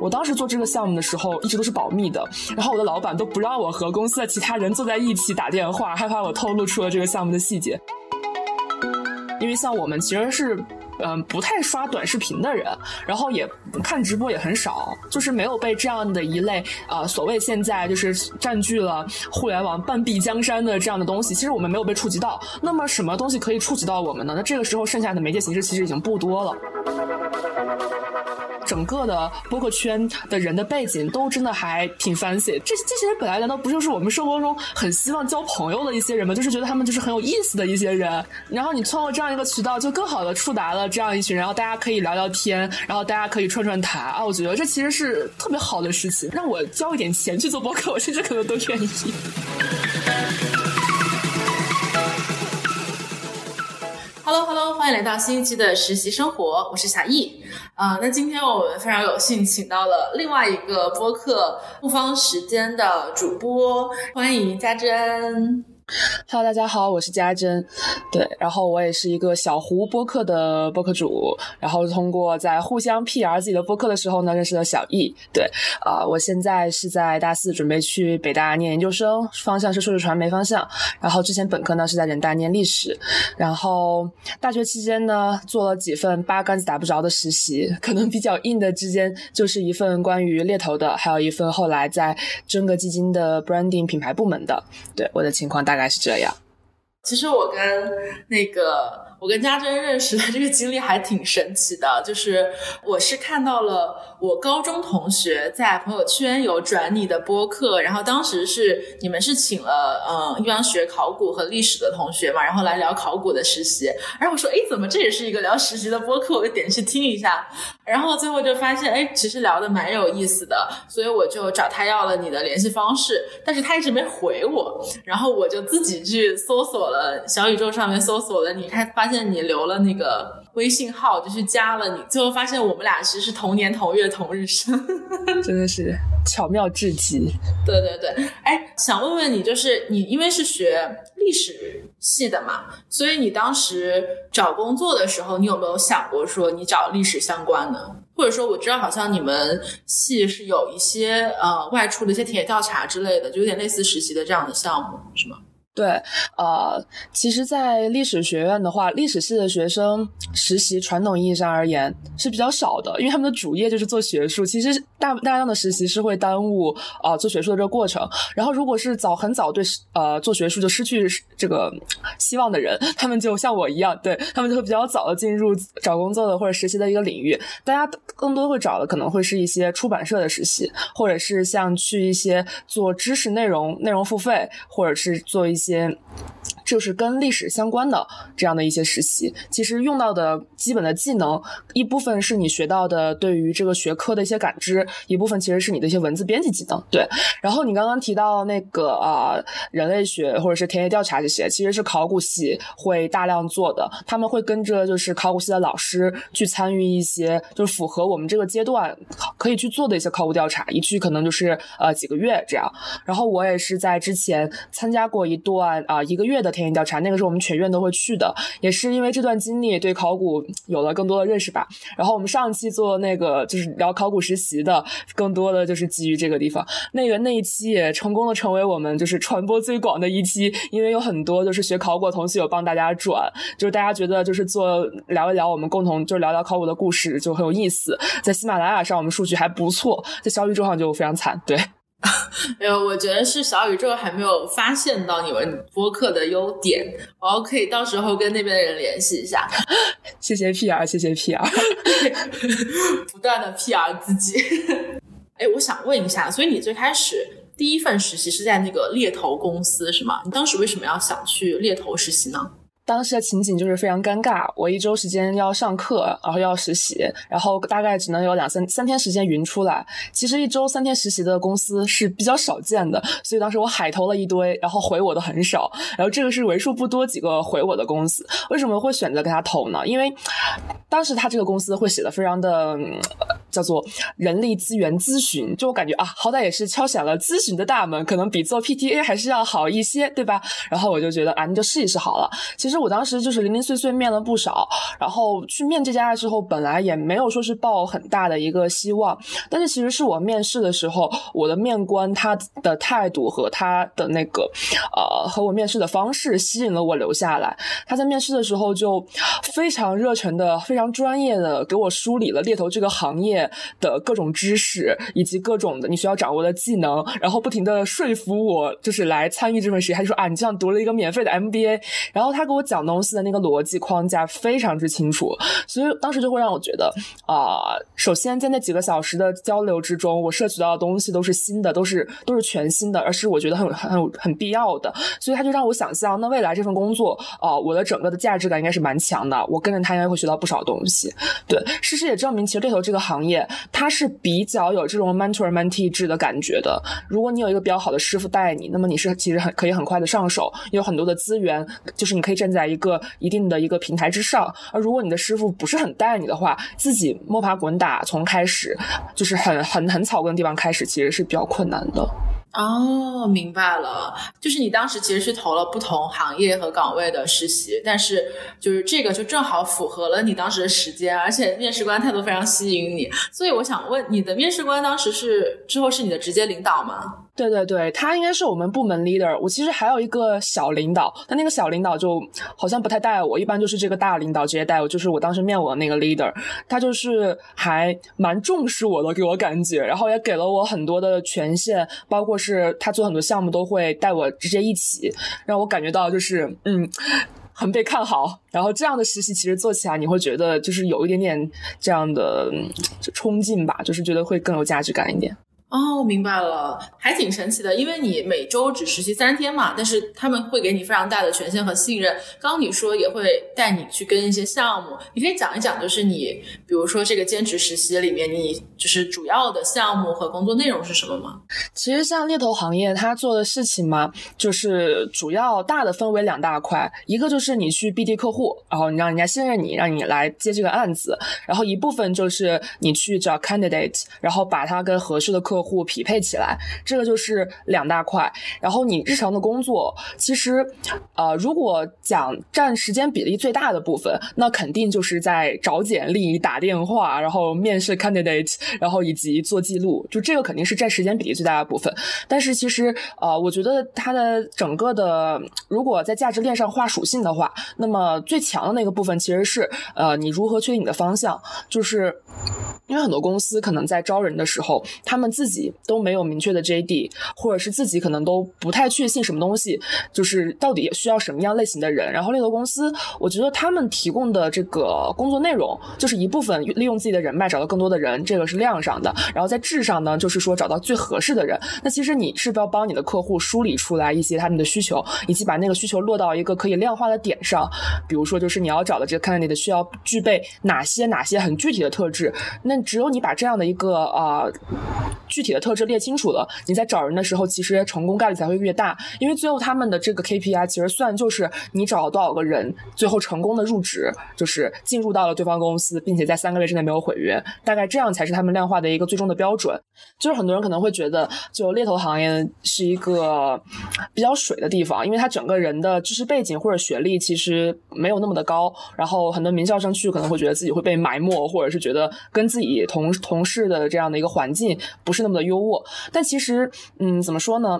我当时做这个项目的时候，一直都是保密的。然后我的老板都不让我和公司的其他人坐在一起打电话，害怕我透露出了这个项目的细节。因为像我们其实是。嗯，不太刷短视频的人，然后也看直播也很少，就是没有被这样的一类呃所谓现在就是占据了互联网半壁江山的这样的东西，其实我们没有被触及到。那么什么东西可以触及到我们呢？那这个时候剩下的媒介形式其实已经不多了。整个的播客圈的人的背景都真的还挺 fancy，这这些人本来难道不就是我们生活中很希望交朋友的一些人吗？就是觉得他们就是很有意思的一些人，然后你通过这样一个渠道，就更好的触达了这样一群人，然后大家可以聊聊天，然后大家可以串串台啊，我觉得这其实是特别好的事情。让我交一点钱去做播客，我甚至可能都愿意。Hello Hello，欢迎来到新一期的实习生活，我是小易。啊，那今天我们非常有幸请到了另外一个播客不方时间的主播，欢迎家珍。Hello，大家好，我是家珍，对，然后我也是一个小胡播客的播客主，然后通过在互相 PR 自己的播客的时候呢，认识了小易，对，啊，我现在是在大四，准备去北大念研究生，方向是数字传媒方向，然后之前本科呢是在人大念历史，然后大学期间呢做了几份八竿子打不着的实习，可能比较硬的之间就是一份关于猎头的，还有一份后来在真格基金的 branding 品牌部门的，对，我的情况大。大概是这样。其实我跟那个。我跟家珍认识的这个经历还挺神奇的，就是我是看到了我高中同学在朋友圈有转你的播客，然后当时是你们是请了嗯一帮学考古和历史的同学嘛，然后来聊考古的实习，然后我说哎怎么这也是一个聊实习的播客，我就点去听一下，然后最后就发现哎其实聊的蛮有意思的，所以我就找他要了你的联系方式，但是他一直没回我，然后我就自己去搜索了小宇宙上面搜索了你，看发。发现你留了那个微信号，就去加了你，最后发现我们俩其实是同年同月同日生，真的是巧妙至极。对对对，哎，想问问你，就是你因为是学历史系的嘛，所以你当时找工作的时候，你有没有想过说你找历史相关的？或者说我知道好像你们系是有一些呃外出的一些田野调查之类的，就有点类似实习的这样的项目，是吗？对，呃，其实，在历史学院的话，历史系的学生实习，传统意义上而言是比较少的，因为他们的主业就是做学术。其实大大量的实习是会耽误啊做学术的这个过程。然后，如果是早很早对呃做学术就失去这个希望的人，他们就像我一样，对他们就会比较早的进入找工作的或者实习的一个领域。大家更多会找的可能会是一些出版社的实习，或者是像去一些做知识内容内容付费，或者是做一些。些就是跟历史相关的这样的一些实习，其实用到的基本的技能，一部分是你学到的对于这个学科的一些感知，一部分其实是你的一些文字编辑技能。对，然后你刚刚提到那个啊，人类学或者是田野调查这些，其实是考古系会大量做的，他们会跟着就是考古系的老师去参与一些就是符合我们这个阶段可以去做的一些考古调查，一去可能就是呃几个月这样。然后我也是在之前参加过一段啊一个月的。田野调查，那个是我们全院都会去的，也是因为这段经历对考古有了更多的认识吧。然后我们上一期做那个就是聊考古实习的，更多的就是基于这个地方。那个那一期也成功的成为我们就是传播最广的一期，因为有很多就是学考古的同学有帮大家转，就是大家觉得就是做聊一聊我们共同就是聊聊考古的故事就很有意思。在喜马拉雅上我们数据还不错，在小宇宙上就非常惨，对。没 有，我觉得是小宇宙还没有发现到你们播客的优点，然后可以到时候跟那边的人联系一下。谢谢 PR，谢谢 PR，不断的 PR 自己。哎，我想问一下，所以你最开始第一份实习是在那个猎头公司是吗？你当时为什么要想去猎头实习呢？当时的情景就是非常尴尬，我一周时间要上课，然后要实习，然后大概只能有两三三天时间匀出来。其实一周三天实习的公司是比较少见的，所以当时我海投了一堆，然后回我的很少。然后这个是为数不多几个回我的公司。为什么会选择跟他投呢？因为当时他这个公司会写的非常的。叫做人力资源咨询。就我感觉啊，好歹也是敲响了咨询的大门，可能比做 PTA 还是要好一些，对吧？然后我就觉得啊，那就试一试好了。其实我当时就是零零碎碎面了不少，然后去面这家的时候，本来也没有说是抱很大的一个希望，但是其实是我面试的时候，我的面官他的态度和他的那个呃和我面试的方式吸引了我留下来。他在面试的时候就非常热忱的、非常专业的给我梳理了猎头这个行业的各种知识以及各种的你需要掌握的技能，然后不停的说服我就是来参与这份实习。他就说啊，你这样读了一个免费的 MBA，然后他给我讲东西的那个逻辑框架非常之清楚，所以当时就会让我觉得啊，首先在那几个小时的交流之中，我摄取到的东西都是新的，都是都是全新的，而是我觉得很很很必要的，所以他就让我想象，那未来这份工作啊，我的整个的价值感应该是蛮强的，我跟着他应该会学到不少东西。对，事实也证明，其实猎头这个行业它是比较有这种 mentor mentee 制的感觉的。如果你有一个比较好的师傅带你，那么你是其实很可以很快的上手，有很多的资源，就是你可以站在一个一定的一个平台之上。而如果你的师傅不是很带你的话，自己摸爬滚打从开始，就是很很很草根的地方开始，其实是比较困难的。哦，明白了，就是你当时其实是投了不同行业和岗位的实习，但是就是这个就正好符合了你当时的时间，而且面试官态度非常吸引你，所以我想问，你的面试官当时是之后是你的直接领导吗？对对对，他应该是我们部门 leader。我其实还有一个小领导，但那个小领导就好像不太带我，一般就是这个大领导直接带我。就是我当时面我的那个 leader，他就是还蛮重视我的，给我感觉，然后也给了我很多的权限，包括是他做很多项目都会带我直接一起，让我感觉到就是嗯，很被看好。然后这样的实习其实做起来你会觉得就是有一点点这样的冲劲吧，就是觉得会更有价值感一点。哦，明白了，还挺神奇的。因为你每周只实习三天嘛，但是他们会给你非常大的权限和信任。刚刚你说也会带你去跟一些项目，你可以讲一讲，就是你比如说这个兼职实习里面，你就是主要的项目和工作内容是什么吗？其实像猎头行业，他做的事情嘛，就是主要大的分为两大块，一个就是你去 BD 客户，然后你让人家信任你，让你来接这个案子，然后一部分就是你去找 candidate，然后把他跟合适的客客户匹配起来，这个就是两大块。然后你日常的工作，其实，呃，如果讲占时间比例最大的部分，那肯定就是在找简历、打电话，然后面试 candidate，然后以及做记录，就这个肯定是占时间比例最大的部分。但是其实，呃，我觉得它的整个的，如果在价值链上画属性的话，那么最强的那个部分其实是，呃，你如何确定你的方向，就是因为很多公司可能在招人的时候，他们自自己都没有明确的 JD，或者是自己可能都不太确信什么东西，就是到底需要什么样类型的人。然后猎头公司，我觉得他们提供的这个工作内容，就是一部分利用自己的人脉找到更多的人，这个是量上的。然后在质上呢，就是说找到最合适的人。那其实你是不要帮你的客户梳理出来一些他们的需求，以及把那个需求落到一个可以量化的点上。比如说，就是你要找的这个 candidate 需要具备哪些哪些很具体的特质。那只有你把这样的一个啊。具体的特质列清楚了，你在找人的时候，其实成功概率才会越大。因为最后他们的这个 KPI 其实算就是你找了多少个人，最后成功的入职，就是进入到了对方公司，并且在三个月之内没有毁约，大概这样才是他们量化的一个最终的标准。就是很多人可能会觉得，就猎头行业是一个比较水的地方，因为他整个人的知识背景或者学历其实没有那么的高，然后很多名校生去可能会觉得自己会被埋没，或者是觉得跟自己同同事的这样的一个环境不是。那么的优渥，但其实，嗯，怎么说呢？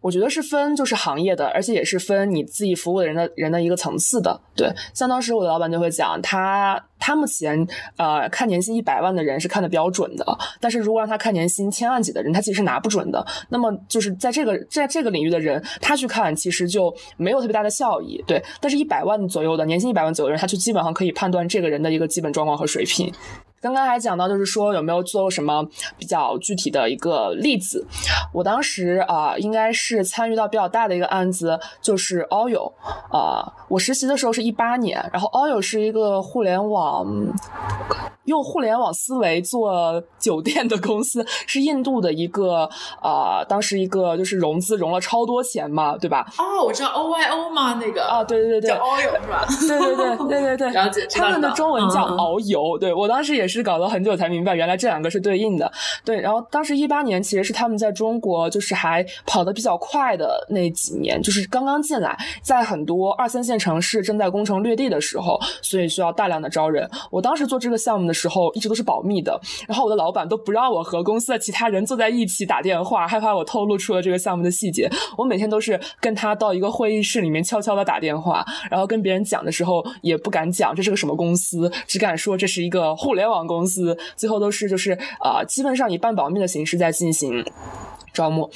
我觉得是分就是行业的，而且也是分你自己服务的人的人的一个层次的。对，像当时我的老板就会讲，他他目前呃看年薪一百万的人是看的比较准的，但是如果让他看年薪千万级的人，他其实是拿不准的。那么就是在这个在这个领域的人，他去看其实就没有特别大的效益。对，但是一百万左右的年薪一百万左右的人，他就基本上可以判断这个人的一个基本状况和水平。刚刚还讲到，就是说有没有做什么比较具体的一个例子？我当时啊，应该是参与到比较大的一个案子，就是 Oil 啊。我实习的时候是一八年，然后 Oil 是一个互联网。用互联网思维做酒店的公司，是印度的一个啊，当时一个就是融资融了超多钱嘛，对吧？哦，我知道 O Y O 吗？那个啊，对对对对，叫 Oil 是吧？对对对对对对，了解。他们的中文叫遨游，对我当时也是是搞了很久才明白，原来这两个是对应的。对，然后当时一八年其实是他们在中国就是还跑得比较快的那几年，就是刚刚进来，在很多二三线城市正在攻城略地的时候，所以需要大量的招人。我当时做这个项目的时候，一直都是保密的，然后我的老板都不让我和公司的其他人坐在一起打电话，害怕我透露出了这个项目的细节。我每天都是跟他到一个会议室里面悄悄的打电话，然后跟别人讲的时候也不敢讲这是个什么公司，只敢说这是一个互联网公司。最后都是就是啊，基本上以半保密的形式在进行。招募，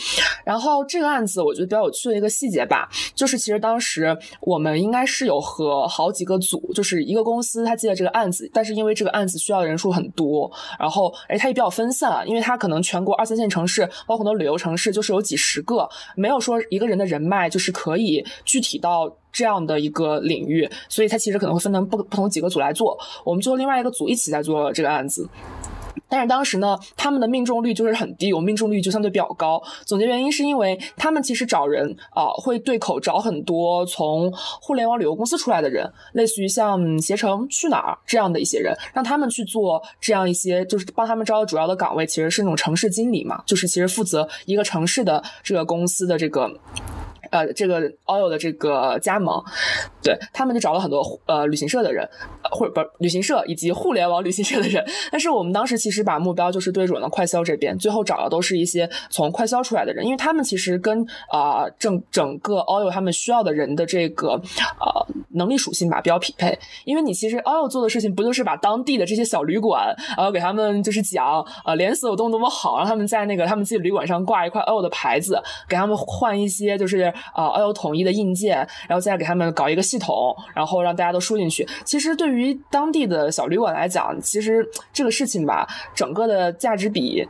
然后这个案子我觉得比较有趣的一个细节吧，就是其实当时我们应该是有和好几个组，就是一个公司他接了这个案子，但是因为这个案子需要的人数很多，然后哎它也比较分散，因为它可能全国二三线城市，包括很多旅游城市，就是有几十个，没有说一个人的人脉就是可以具体到这样的一个领域，所以它其实可能会分成不不同几个组来做，我们就另外一个组一起在做这个案子。但是当时呢，他们的命中率就是很低，我命中率就相对比较高。总结原因是因为他们其实找人啊，会对口找很多从互联网旅游公司出来的人，类似于像携程、去哪儿这样的一些人，让他们去做这样一些，就是帮他们招的主要的岗位，其实是那种城市经理嘛，就是其实负责一个城市的这个公司的这个。呃，这个 oil 的这个加盟，对他们就找了很多呃旅行社的人，或者不旅行社以及互联网旅行社的人。但是我们当时其实把目标就是对准了快销这边，最后找的都是一些从快销出来的人，因为他们其实跟啊整整个 oil 他们需要的人的这个呃能力属性吧比较匹配。因为你其实 oil 做的事情不就是把当地的这些小旅馆，然后给他们就是讲啊连锁有多么多么好，让他们在那个他们自己旅馆上挂一块 oil 的牌子，给他们换一些就是。啊，要有统一的硬件，然后再给他们搞一个系统，然后让大家都输进去。其实对于当地的小旅馆来讲，其实这个事情吧，整个的价值比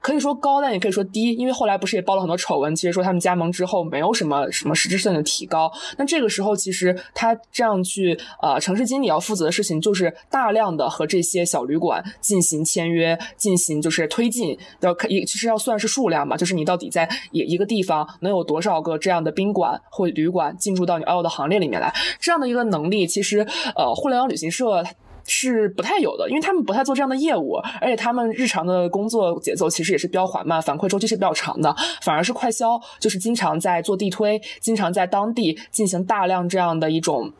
可以说高，但也可以说低。因为后来不是也爆了很多丑闻，其实说他们加盟之后没有什么什么实质性的提高。那这个时候，其实他这样去呃，城市经理要负责的事情就是大量的和这些小旅馆进行签约，进行就是推进，要可以其实要算是数量嘛，就是你到底在一一个地方能有多少个这样。的宾馆或旅馆进入到你 L 的行列里面来，这样的一个能力，其实呃，互联网旅行社是不太有的，因为他们不太做这样的业务，而且他们日常的工作节奏其实也是比较缓慢，反馈周期是比较长的。反而是快销，就是经常在做地推，经常在当地进行大量这样的一种。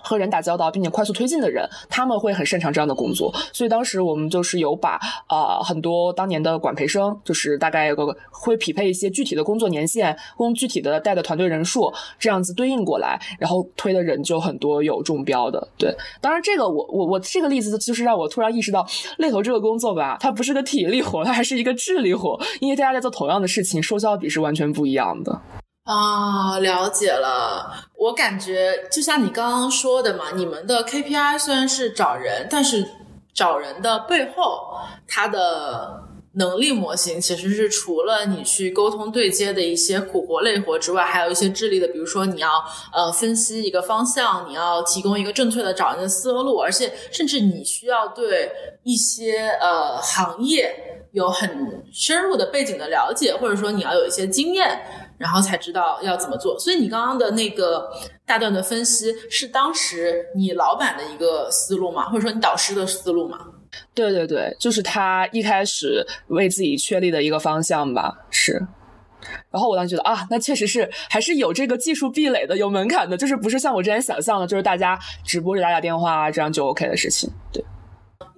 和人打交道并且快速推进的人，他们会很擅长这样的工作。所以当时我们就是有把呃很多当年的管培生，就是大概有个会匹配一些具体的工作年限、工具体的带的团队人数，这样子对应过来，然后推的人就很多有中标的。对，当然这个我我我这个例子就是让我突然意识到，猎头这个工作吧，它不是个体力活，它还是一个智力活，因为大家在做同样的事情，收效比是完全不一样的。啊，了解了。我感觉就像你刚刚说的嘛，你们的 KPI 虽然是找人，但是找人的背后，它的能力模型其实是除了你去沟通对接的一些苦活累活之外，还有一些智力的，比如说你要呃分析一个方向，你要提供一个正确的找人的思路，而且甚至你需要对一些呃行业有很深入的背景的了解，或者说你要有一些经验。然后才知道要怎么做，所以你刚刚的那个大段的分析是当时你老板的一个思路吗？或者说你导师的思路吗？对对对，就是他一开始为自己确立的一个方向吧。是，然后我当时觉得啊，那确实是还是有这个技术壁垒的，有门槛的，就是不是像我之前想象的，就是大家直播着打打电话，这样就 OK 的事情。对。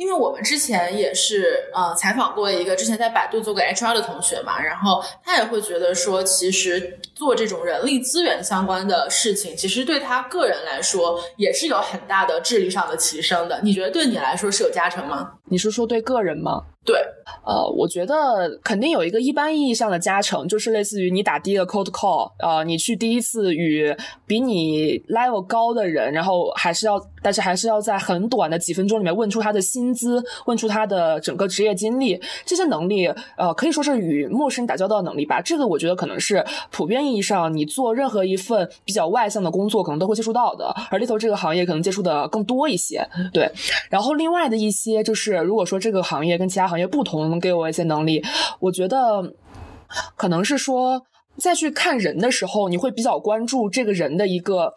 因为我们之前也是呃采访过一个之前在百度做过 HR 的同学嘛，然后他也会觉得说，其实做这种人力资源相关的事情，其实对他个人来说也是有很大的智力上的提升的。你觉得对你来说是有加成吗？你是说对个人吗？对，呃，我觉得肯定有一个一般意义上的加成，就是类似于你打第一个 cold call，呃，你去第一次与比你 level 高的人，然后还是要，但是还是要在很短的几分钟里面问出他的薪资，问出他的整个职业经历，这些能力，呃，可以说是与陌生人打交道能力吧。这个我觉得可能是普遍意义上你做任何一份比较外向的工作，可能都会接触到的，而猎头这个行业可能接触的更多一些。对，然后另外的一些就是如果说这个行业跟其他行业不同，能给我一些能力，我觉得可能是说。再去看人的时候，你会比较关注这个人的一个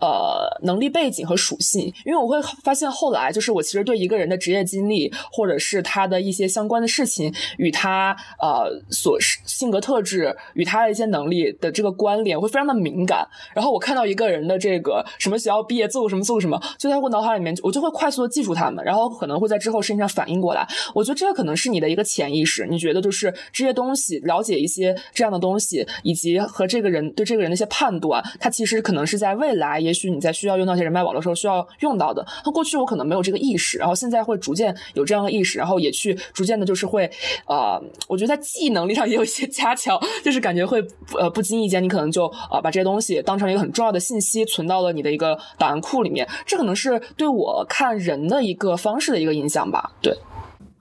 呃能力背景和属性，因为我会发现后来就是我其实对一个人的职业经历或者是他的一些相关的事情与他呃所性格特质与他的一些能力的这个关联会非常的敏感。然后我看到一个人的这个什么学校毕业做过什么做过什么，就在我脑海里面我就会快速的记住他们，然后可能会在之后身上反应过来。我觉得这个可能是你的一个潜意识，你觉得就是这些东西了解一些这样的东西。以及和这个人对这个人的一些判断，他其实可能是在未来，也许你在需要用到一些人脉网络时候需要用到的。那过去我可能没有这个意识，然后现在会逐渐有这样的意识，然后也去逐渐的，就是会呃，我觉得在记忆能力上也有一些加强，就是感觉会呃不经意间你可能就呃把这些东西当成一个很重要的信息存到了你的一个档案库里面。这可能是对我看人的一个方式的一个影响吧。对，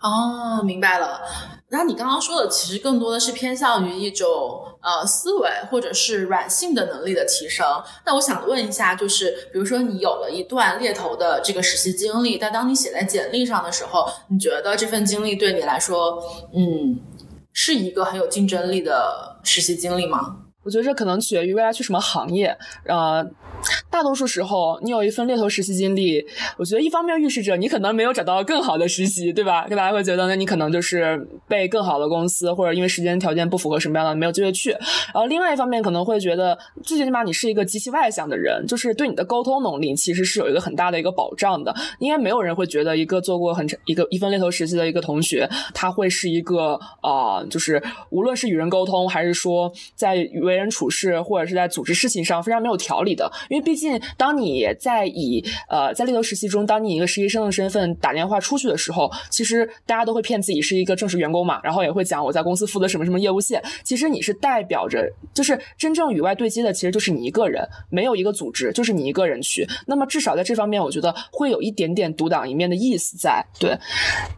哦，明白了。那你刚刚说的其实更多的是偏向于一种呃思维或者是软性的能力的提升。那我想问一下，就是比如说你有了一段猎头的这个实习经历，但当你写在简历上的时候，你觉得这份经历对你来说，嗯，是一个很有竞争力的实习经历吗？我觉得这可能取决于未来去什么行业，呃。大多数时候，你有一份猎头实习经历，我觉得一方面预示着你可能没有找到更好的实习，对吧？大家会觉得，那你可能就是被更好的公司，或者因为时间条件不符合什么样的，没有机会去。然后另外一方面可能会觉得，最起码你是一个极其外向的人，就是对你的沟通能力其实是有一个很大的一个保障的。应该没有人会觉得一个做过很一个一份猎头实习的一个同学，他会是一个啊，就是无论是与人沟通，还是说在为人处事，或者是在组织事情上非常没有条理的。因为毕竟竟，当你在以呃在猎头实习中，当你一个实习生的身份打电话出去的时候，其实大家都会骗自己是一个正式员工嘛，然后也会讲我在公司负责什么什么业务线。其实你是代表着，就是真正与外对接的，其实就是你一个人，没有一个组织，就是你一个人去。那么至少在这方面，我觉得会有一点点独当一面的意思在。对，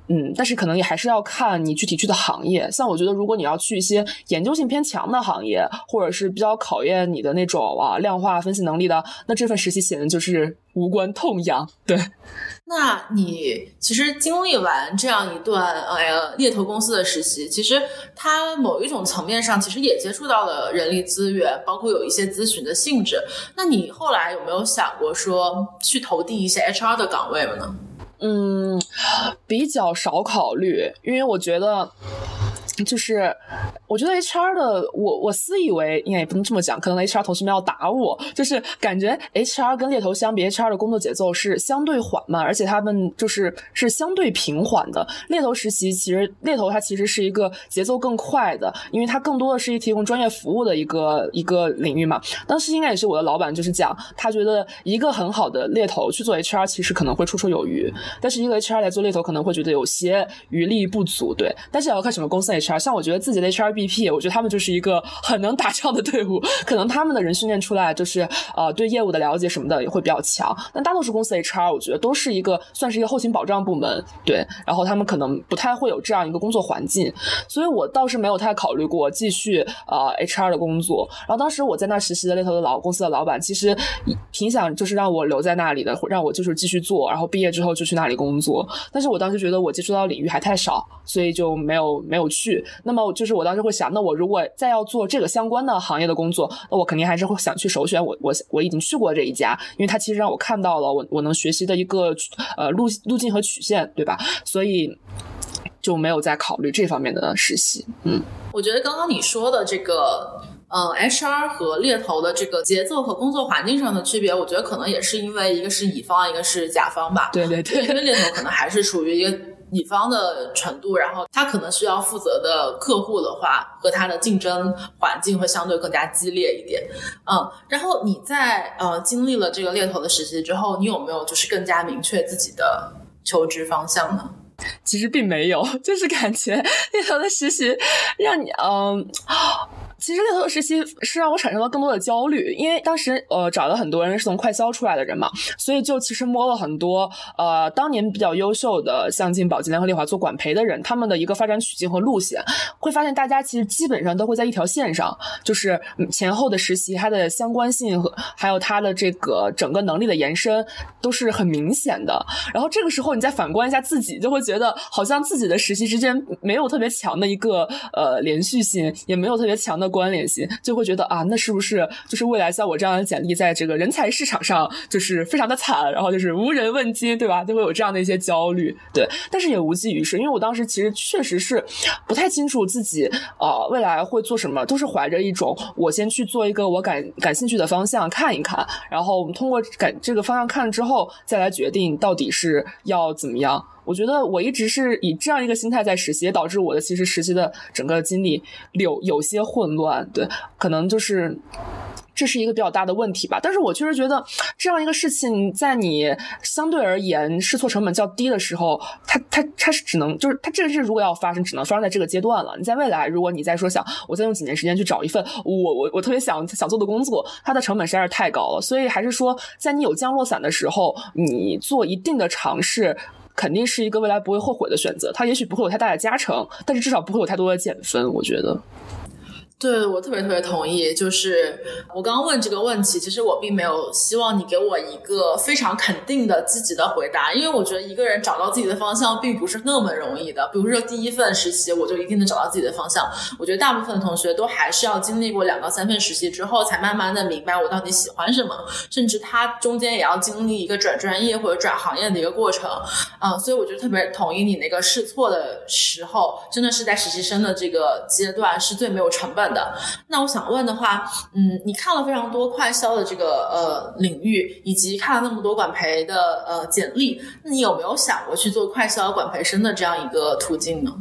嗯，但是可能也还是要看你具体去的行业。像我觉得，如果你要去一些研究性偏强的行业，或者是比较考验你的那种啊量化分析能力的。那这份实习显然就是无关痛痒，对。那你其实经历完这样一段呃猎头公司的实习，其实它某一种层面上其实也接触到了人力资源，包括有一些咨询的性质。那你后来有没有想过说去投递一些 HR 的岗位了呢？嗯，比较少考虑，因为我觉得。就是，我觉得 HR 的我我私以为应该也不能这么讲，可能 HR 同事们要打我。就是感觉 HR 跟猎头相比，HR 的工作节奏是相对缓慢，而且他们就是是相对平缓的。猎头实习其实猎头它其实是一个节奏更快的，因为它更多的是一提供专业服务的一个一个领域嘛。当时应该也是我的老板就是讲，他觉得一个很好的猎头去做 HR 其实可能会绰绰有余，但是一个 HR 来做猎头可能会觉得有些余力不足。对，但是也要看什么公司。HR 像我觉得自己的 HRBP，我觉得他们就是一个很能打仗的队伍，可能他们的人训练出来就是呃对业务的了解什么的也会比较强。但大多数公司 HR，我觉得都是一个算是一个后勤保障部门，对，然后他们可能不太会有这样一个工作环境，所以我倒是没有太考虑过继续呃 HR 的工作。然后当时我在那实习的猎头的老公司的老板，其实挺想就是让我留在那里的，让我就是继续做，然后毕业之后就去那里工作。但是我当时觉得我接触到领域还太少，所以就没有没有去。那么就是我当时会想，那我如果再要做这个相关的行业的工作，那我肯定还是会想去首选我我我已经去过这一家，因为它其实让我看到了我我能学习的一个呃路路径和曲线，对吧？所以就没有再考虑这方面的实习。嗯，我觉得刚刚你说的这个，嗯，HR 和猎头的这个节奏和工作环境上的区别，我觉得可能也是因为一个是乙方，一个是甲方吧。对对对，因为猎头可能还是处于一个。乙方的程度，然后他可能需要负责的客户的话，和他的竞争环境会相对更加激烈一点。嗯，然后你在呃经历了这个猎头的实习之后，你有没有就是更加明确自己的求职方向呢？其实并没有，就是感觉猎头的实习让你嗯。其实猎头的实习是让我产生了更多的焦虑，因为当时呃找了很多人是从快销出来的人嘛，所以就其实摸了很多呃当年比较优秀的，像进宝洁、联合利华做管培的人，他们的一个发展曲径和路线，会发现大家其实基本上都会在一条线上，就是前后的实习它的相关性和还有它的这个整个能力的延伸都是很明显的。然后这个时候你再反观一下自己，就会觉得好像自己的实习之间没有特别强的一个呃连续性，也没有特别强的。关联性就会觉得啊，那是不是就是未来像我这样的简历，在这个人才市场上就是非常的惨，然后就是无人问津，对吧？就会有这样的一些焦虑，对。但是也无济于事，因为我当时其实确实是不太清楚自己呃未来会做什么，都是怀着一种我先去做一个我感感兴趣的方向看一看，然后我们通过感这个方向看了之后，再来决定到底是要怎么样。我觉得我一直是以这样一个心态在实习，导致我的其实实习的整个经历有有些混乱。对，可能就是这是一个比较大的问题吧。但是我确实觉得这样一个事情，在你相对而言试错成本较低的时候，它它它是只能就是它这个事如果要发生，只能发生在这个阶段了。你在未来，如果你再说想我再用几年时间去找一份我我我特别想想做的工作，它的成本实在是太高了。所以还是说，在你有降落伞的时候，你做一定的尝试。肯定是一个未来不会后悔的选择，它也许不会有太大的加成，但是至少不会有太多的减分，我觉得。对，我特别特别同意。就是我刚刚问这个问题，其实我并没有希望你给我一个非常肯定的、积极的回答，因为我觉得一个人找到自己的方向并不是那么容易的。比如说第一份实习，我就一定能找到自己的方向。我觉得大部分同学都还是要经历过两到三份实习之后，才慢慢的明白我到底喜欢什么，甚至他中间也要经历一个转专业或者转行业的一个过程。嗯，所以我就特别同意你那个试错的时候，真的是在实习生的这个阶段是最没有成本。的，那我想问的话，嗯，你看了非常多快销的这个呃领域，以及看了那么多管培的呃简历，那你有没有想过去做快销管培生的这样一个途径呢？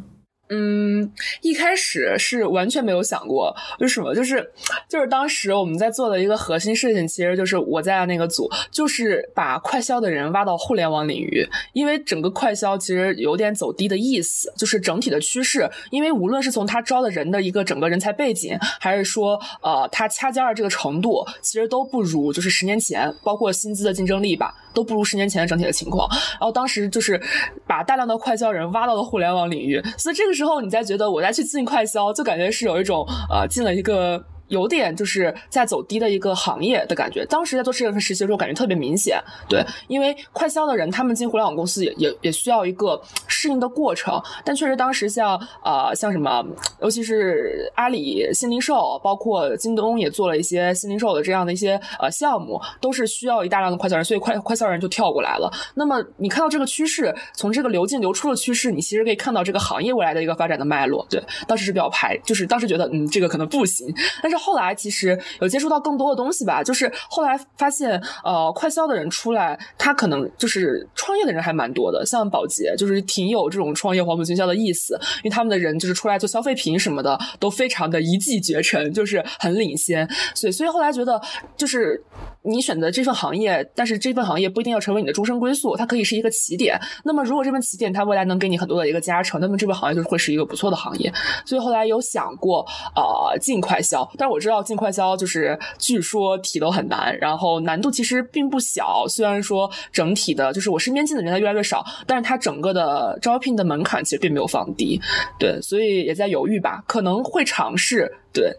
嗯，一开始是完全没有想过，为什么？就是，就是当时我们在做的一个核心事情，其实就是我在那个组，就是把快销的人挖到互联网领域，因为整个快销其实有点走低的意思，就是整体的趋势，因为无论是从他招的人的一个整个人才背景，还是说呃他掐尖儿这个程度，其实都不如就是十年前，包括薪资的竞争力吧，都不如十年前的整体的情况。然后当时就是把大量的快销人挖到了互联网领域，所以这个是之后你再觉得我再去进快销，就感觉是有一种呃进了一个。有点就是在走低的一个行业的感觉。当时在做这份实习的时候，感觉特别明显。对，因为快销的人他们进互联网公司也也也需要一个适应的过程。但确实当时像呃像什么，尤其是阿里新零售，包括京东也做了一些新零售的这样的一些呃项目，都是需要一大量的快销人，所以快快销人就跳过来了。那么你看到这个趋势，从这个流进流出的趋势，你其实可以看到这个行业未来的一个发展的脉络。对，当时是比较排，就是当时觉得嗯这个可能不行，但是。后来其实有接触到更多的东西吧，就是后来发现，呃，快销的人出来，他可能就是创业的人还蛮多的，像宝洁就是挺有这种创业黄埔军校的意思，因为他们的人就是出来做消费品什么的，都非常的一骑绝尘，就是很领先，所以所以后来觉得就是。你选择这份行业，但是这份行业不一定要成为你的终身归宿，它可以是一个起点。那么，如果这份起点它未来能给你很多的一个加成，那么这份行业就会是一个不错的行业。所以后来有想过，呃，进快销，但我知道进快销就是据说题都很难，然后难度其实并不小。虽然说整体的，就是我身边进的人他越来越少，但是它整个的招聘的门槛其实并没有放低。对，所以也在犹豫吧，可能会尝试。对。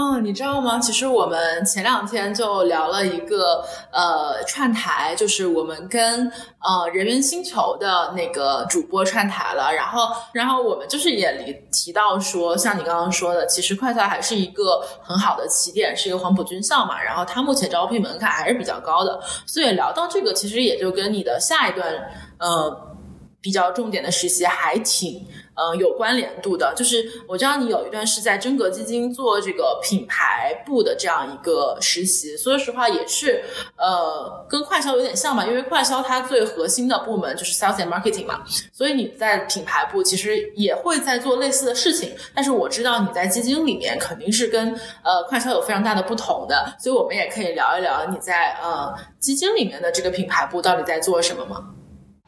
嗯，你知道吗？其实我们前两天就聊了一个呃串台，就是我们跟呃人猿星球的那个主播串台了。然后，然后我们就是也提提到说，像你刚刚说的，其实快销还是一个很好的起点，是一个黄埔军校嘛。然后它目前招聘门槛还是比较高的，所以聊到这个，其实也就跟你的下一段呃比较重点的实习还挺。嗯，有关联度的，就是我知道你有一段是在真格基金做这个品牌部的这样一个实习，说实话也是，呃，跟快销有点像嘛，因为快销它最核心的部门就是 sales and marketing 嘛，所以你在品牌部其实也会在做类似的事情，但是我知道你在基金里面肯定是跟呃快销有非常大的不同的，所以我们也可以聊一聊你在呃基金里面的这个品牌部到底在做什么吗？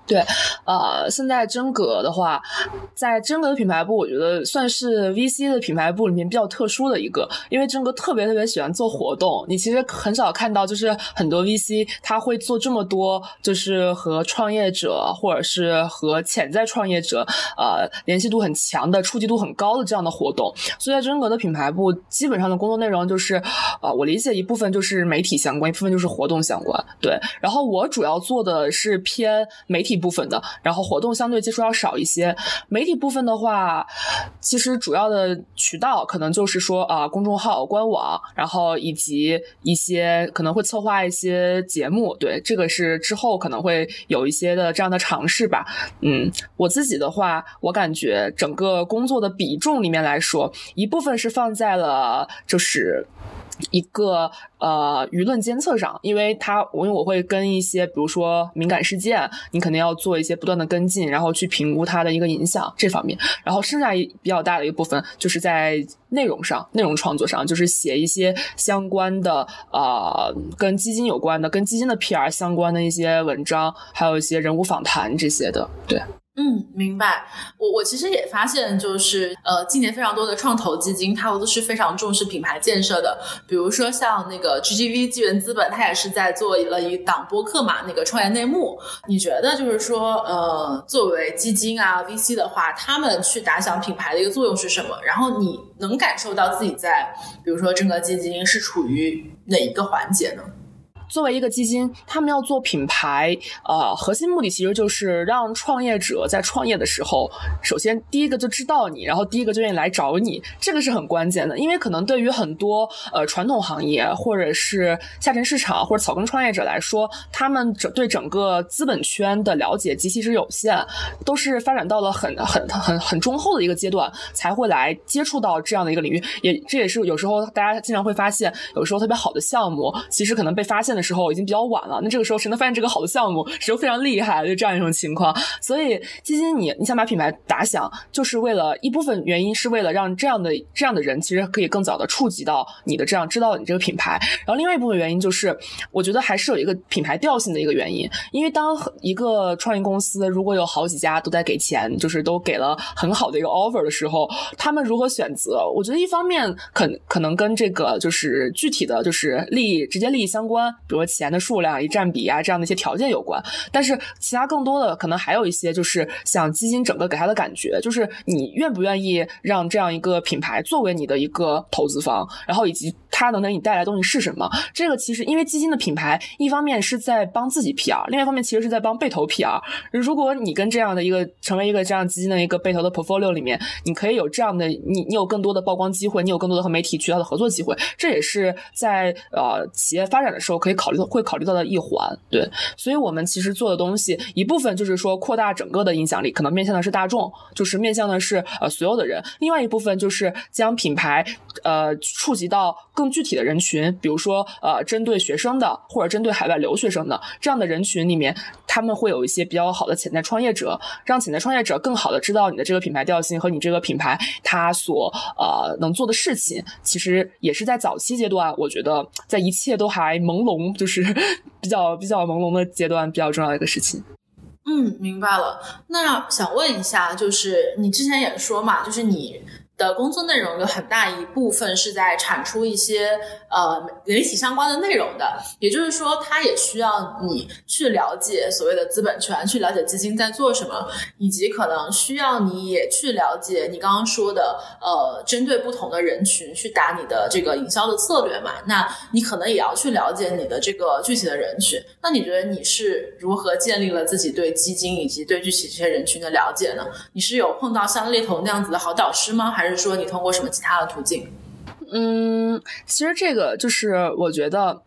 对，呃，现在真格的话，在真格的品牌部，我觉得算是 VC 的品牌部里面比较特殊的一个，因为真格特别特别喜欢做活动。你其实很少看到，就是很多 VC 他会做这么多，就是和创业者或者是和潜在创业者，呃，联系度很强的、触及度很高的这样的活动。所以在真格的品牌部，基本上的工作内容就是，呃，我理解一部分就是媒体相关，一部分就是活动相关。对，然后我主要做的是偏媒体。部分的，然后活动相对接触要少一些。媒体部分的话，其实主要的渠道可能就是说啊，公众号、官网，然后以及一些可能会策划一些节目。对，这个是之后可能会有一些的这样的尝试吧。嗯，我自己的话，我感觉整个工作的比重里面来说，一部分是放在了就是。一个呃舆论监测上，因为它我因为我会跟一些比如说敏感事件，你肯定要做一些不断的跟进，然后去评估它的一个影响这方面。然后剩下一比较大的一部分就是在内容上，内容创作上，就是写一些相关的呃跟基金有关的、跟基金的 PR 相关的一些文章，还有一些人物访谈这些的，对。嗯，明白。我我其实也发现，就是呃，今年非常多的创投基金，它都是非常重视品牌建设的。比如说像那个 GGV 纪元资本，它也是在做了一档播客嘛，那个创业内幕。你觉得就是说，呃，作为基金啊 VC 的话，他们去打响品牌的一个作用是什么？然后你能感受到自己在，比如说整个基金是处于哪一个环节呢？作为一个基金，他们要做品牌，呃，核心目的其实就是让创业者在创业的时候，首先第一个就知道你，然后第一个就愿意来找你，这个是很关键的。因为可能对于很多呃传统行业或者是下沉市场或者草根创业者来说，他们整对整个资本圈的了解极其之有限，都是发展到了很很很很中后的一个阶段才会来接触到这样的一个领域。也这也是有时候大家经常会发现，有时候特别好的项目，其实可能被发现的。时候已经比较晚了，那这个时候谁能发现这个好的项目，谁就非常厉害，就这样一种情况。所以基金，你你想把品牌打响，就是为了一部分原因，是为了让这样的这样的人，其实可以更早的触及到你的这样，知道你这个品牌。然后另外一部分原因就是，我觉得还是有一个品牌调性的一个原因。因为当一个创业公司如果有好几家都在给钱，就是都给了很好的一个 offer 的时候，他们如何选择？我觉得一方面可可能跟这个就是具体的就是利益直接利益相关。比如钱的数量、一占比啊，这样的一些条件有关，但是其他更多的可能还有一些，就是像基金整个给他的感觉，就是你愿不愿意让这样一个品牌作为你的一个投资方，然后以及它能给你带来东西是什么？这个其实因为基金的品牌，一方面是在帮自己 PR，另外一方面其实是在帮被投 PR。如果你跟这样的一个成为一个这样基金的一个被投的 portfolio 里面，你可以有这样的你，你有更多的曝光机会，你有更多的和媒体渠道的合作机会，这也是在呃企业发展的时候可以。考虑到会考虑到的一环，对，所以我们其实做的东西一部分就是说扩大整个的影响力，可能面向的是大众，就是面向的是呃所有的人；另外一部分就是将品牌呃触及到更具体的人群，比如说呃针对学生的或者针对海外留学生的这样的人群里面，他们会有一些比较好的潜在创业者，让潜在创业者更好的知道你的这个品牌调性和你这个品牌它所呃能做的事情。其实也是在早期阶段，我觉得在一切都还朦胧。就是 比较比较朦胧的阶段，比较重要的一个事情。嗯，明白了。那想问一下，就是你之前也说嘛，就是你。的工作内容有很大一部分是在产出一些呃媒体相关的内容的，也就是说，它也需要你去了解所谓的资本圈，去了解基金在做什么，以及可能需要你也去了解你刚刚说的呃，针对不同的人群去打你的这个营销的策略嘛。那你可能也要去了解你的这个具体的人群。那你觉得你是如何建立了自己对基金以及对具体这些人群的了解呢？你是有碰到像猎头那样子的好导师吗？还还是？说你通过什么其他的途径？嗯，其实这个就是我觉得，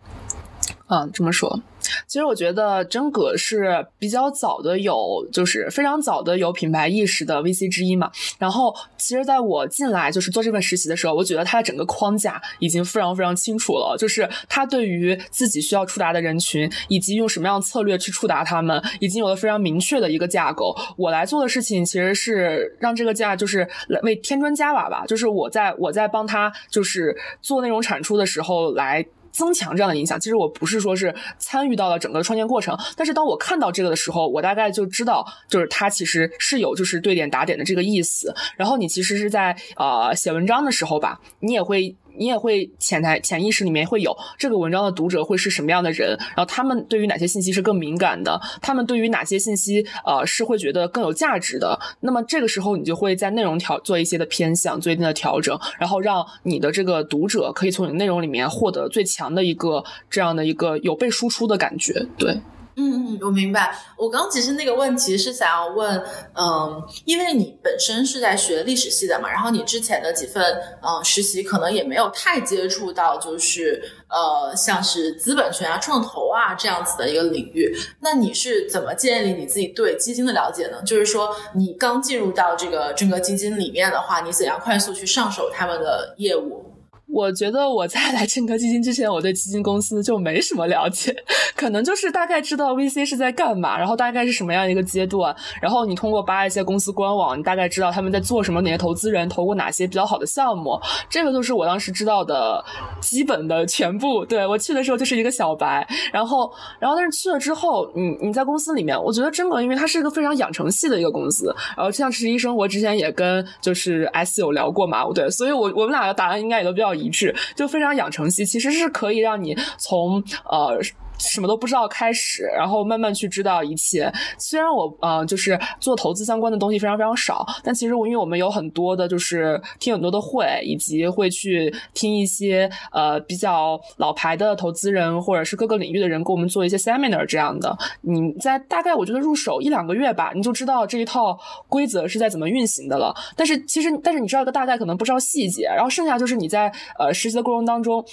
啊，这么说。其实我觉得真格是比较早的有，就是非常早的有品牌意识的 VC 之一嘛。然后，其实在我进来就是做这份实习的时候，我觉得它的整个框架已经非常非常清楚了，就是它对于自己需要触达的人群，以及用什么样策略去触达他们，已经有了非常明确的一个架构。我来做的事情其实是让这个架，就是来为添砖加瓦吧，就是我在我在帮他就是做内容产出的时候来。增强这样的影响。其实我不是说是参与到了整个创建过程，但是当我看到这个的时候，我大概就知道，就是它其实是有就是对点打点的这个意思。然后你其实是在呃写文章的时候吧，你也会。你也会潜台潜意识里面会有这个文章的读者会是什么样的人，然后他们对于哪些信息是更敏感的，他们对于哪些信息呃是会觉得更有价值的。那么这个时候你就会在内容调做一些的偏向，做一定的调整，然后让你的这个读者可以从你内容里面获得最强的一个这样的一个有被输出的感觉，对。嗯嗯，我明白。我刚其实那个问题是想要问，嗯，因为你本身是在学历史系的嘛，然后你之前的几份嗯实习可能也没有太接触到，就是呃像是资本权啊、创投啊这样子的一个领域。那你是怎么建立你自己对基金的了解呢？就是说你刚进入到这个整个基金里面的话，你怎样快速去上手他们的业务？我觉得我在来正科基金之前，我对基金公司就没什么了解，可能就是大概知道 VC 是在干嘛，然后大概是什么样一个阶段，然后你通过扒一些公司官网，你大概知道他们在做什么，哪些投资人投过哪些比较好的项目，这个就是我当时知道的基本的全部。对我去的时候就是一个小白，然后，然后但是去了之后，你你在公司里面，我觉得真格因为它是一个非常养成系的一个公司，然后像实习生活之前也跟就是 S 有聊过嘛，对，所以我我们俩的答案应该也都比较一。一致就非常养成系，其实是可以让你从呃。什么都不知道开始，然后慢慢去知道一切。虽然我呃就是做投资相关的东西非常非常少，但其实我因为我们有很多的就是听很多的会，以及会去听一些呃比较老牌的投资人或者是各个领域的人给我们做一些 seminar 这样的。你在大概我觉得入手一两个月吧，你就知道这一套规则是在怎么运行的了。但是其实但是你知道一个大概，可能不知道细节。然后剩下就是你在呃实习的过程当中。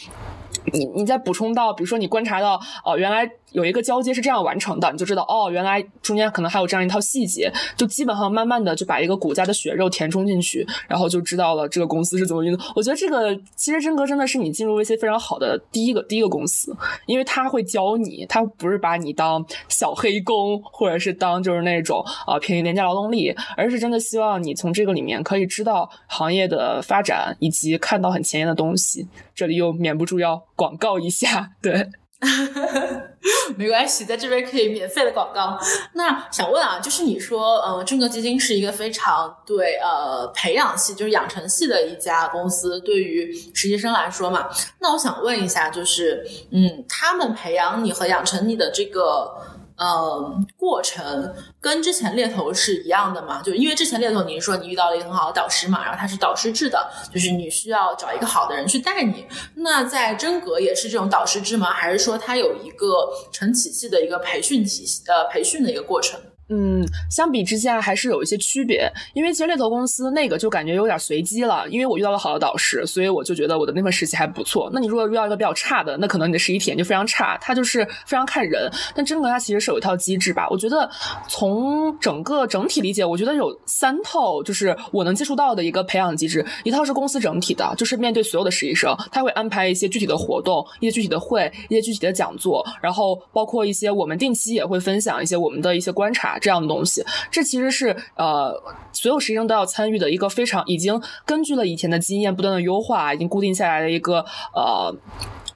你你再补充到，比如说你观察到，哦，原来。有一个交接是这样完成的，你就知道哦，原来中间可能还有这样一套细节，就基本上慢慢的就把一个股价的血肉填充进去，然后就知道了这个公司是怎么运作。我觉得这个其实真格真的是你进入一些非常好的第一个第一个公司，因为他会教你，他不是把你当小黑工或者是当就是那种啊便宜廉价劳动力，而是真的希望你从这个里面可以知道行业的发展以及看到很前沿的东西。这里又免不住要广告一下，对。没关系，在这边可以免费的广告。那想问啊，就是你说，呃，正格基金是一个非常对呃培养系，就是养成系的一家公司，对于实习生来说嘛。那我想问一下，就是，嗯，他们培养你和养成你的这个。嗯，过程跟之前猎头是一样的嘛？就因为之前猎头，你是说你遇到了一个很好的导师嘛，然后他是导师制的，就是你需要找一个好的人去带你。那在真格也是这种导师制吗？还是说他有一个成体系的一个培训体系呃培训的一个过程？嗯，相比之下还是有一些区别，因为其实猎头公司那个就感觉有点随机了。因为我遇到了好的导师，所以我就觉得我的那份实习还不错。那你如果遇到一个比较差的，那可能你的实习体验就非常差。它就是非常看人，但真格它其实是有一套机制吧。我觉得从整个整体理解，我觉得有三套，就是我能接触到的一个培养机制。一套是公司整体的，就是面对所有的实习生，他会安排一些具体的活动、一些具体的会、一些具体的讲座，然后包括一些我们定期也会分享一些我们的一些观察。这样的东西，这其实是呃，所有实习生都要参与的一个非常已经根据了以前的经验不断的优化，已经固定下来的一个呃。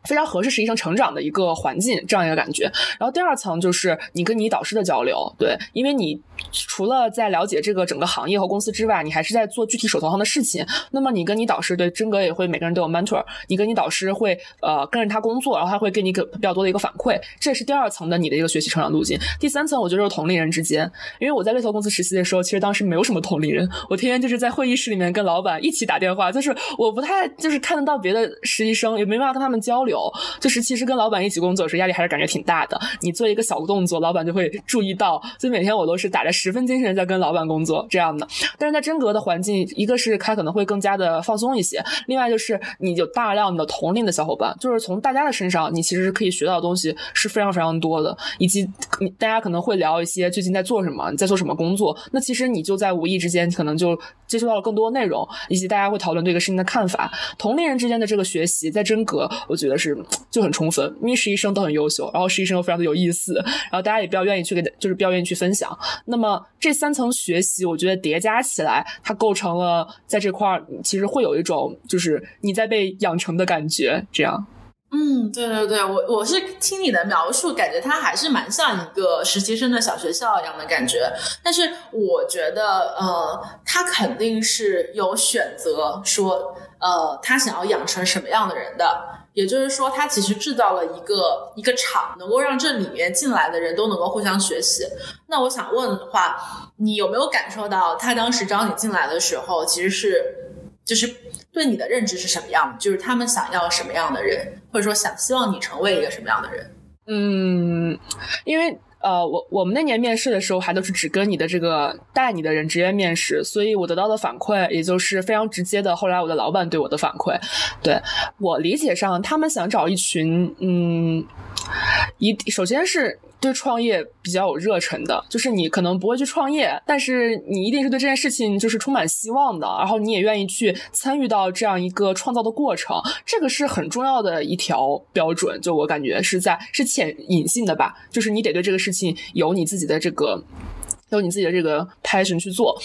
非常合适实习生成长的一个环境，这样一个感觉。然后第二层就是你跟你导师的交流，对，因为你除了在了解这个整个行业和公司之外，你还是在做具体手头上的事情。那么你跟你导师，对，真格也会每个人都有 mentor，你跟你导师会呃跟着他工作，然后他会给你个比较多的一个反馈，这是第二层的你的一个学习成长路径。第三层我觉得是同龄人之间，因为我在猎头公司实习的时候，其实当时没有什么同龄人，我天天就是在会议室里面跟老板一起打电话，就是我不太就是看得到别的实习生，也没办法跟他们交流。就是其实跟老板一起工作的时候，压力还是感觉挺大的。你做一个小动作，老板就会注意到。所以每天我都是打着十分精神在跟老板工作这样的。但是在真格的环境，一个是他可能会更加的放松一些，另外就是你有大量的同龄的小伙伴，就是从大家的身上，你其实是可以学到的东西是非常非常多的。以及你大家可能会聊一些最近在做什么，你在做什么工作。那其实你就在无意之间可能就接触到了更多内容，以及大家会讨论对一个事情的看法。同龄人之间的这个学习，在真格，我觉得是。是就很充分，因为实习生都很优秀，然后实习生又非常的有意思，然后大家也比较愿意去给，就是比较愿意去分享。那么这三层学习，我觉得叠加起来，它构成了在这块儿，其实会有一种就是你在被养成的感觉，这样。嗯，对对对，我我是听你的描述，感觉它还是蛮像一个实习生的小学校一样的感觉。但是我觉得，呃，他肯定是有选择说，呃，他想要养成什么样的人的。也就是说，他其实制造了一个一个场，能够让这里面进来的人都能够互相学习。那我想问的话，你有没有感受到他当时招你进来的时候，其实是就是对你的认知是什么样的？就是他们想要什么样的人，或者说想希望你成为一个什么样的人？嗯，因为。呃，我我们那年面试的时候还都是只跟你的这个带你的人直接面试，所以我得到的反馈也就是非常直接的。后来我的老板对我的反馈，对我理解上，他们想找一群，嗯，一首先是。对创业比较有热忱的，就是你可能不会去创业，但是你一定是对这件事情就是充满希望的，然后你也愿意去参与到这样一个创造的过程，这个是很重要的一条标准。就我感觉是在是潜隐性的吧，就是你得对这个事情有你自己的这个。有你自己的这个 passion 去做，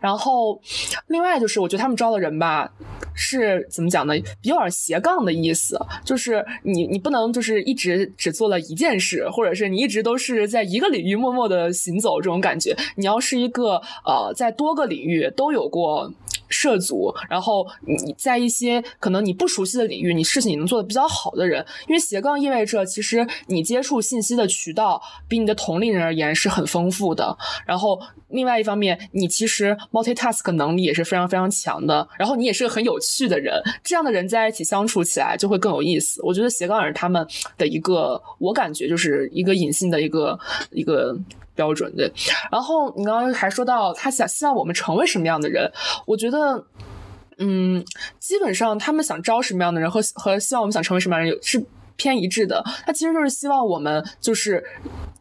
然后另外就是我觉得他们招的人吧，是怎么讲呢？比较斜杠的意思，就是你你不能就是一直只做了一件事，或者是你一直都是在一个领域默默的行走这种感觉。你要是一个呃，在多个领域都有过。涉足，然后你在一些可能你不熟悉的领域，你事情也能做的比较好的人，因为斜杠意味着其实你接触信息的渠道比你的同龄人而言是很丰富的。然后另外一方面，你其实 multitask 能力也是非常非常强的。然后你也是个很有趣的人，这样的人在一起相处起来就会更有意思。我觉得斜杠也是他们的一个，我感觉就是一个隐性的一个一个。标准对，然后你刚刚还说到他想希望我们成为什么样的人，我觉得，嗯，基本上他们想招什么样的人和和希望我们想成为什么样的人有是偏一致的。他其实就是希望我们就是。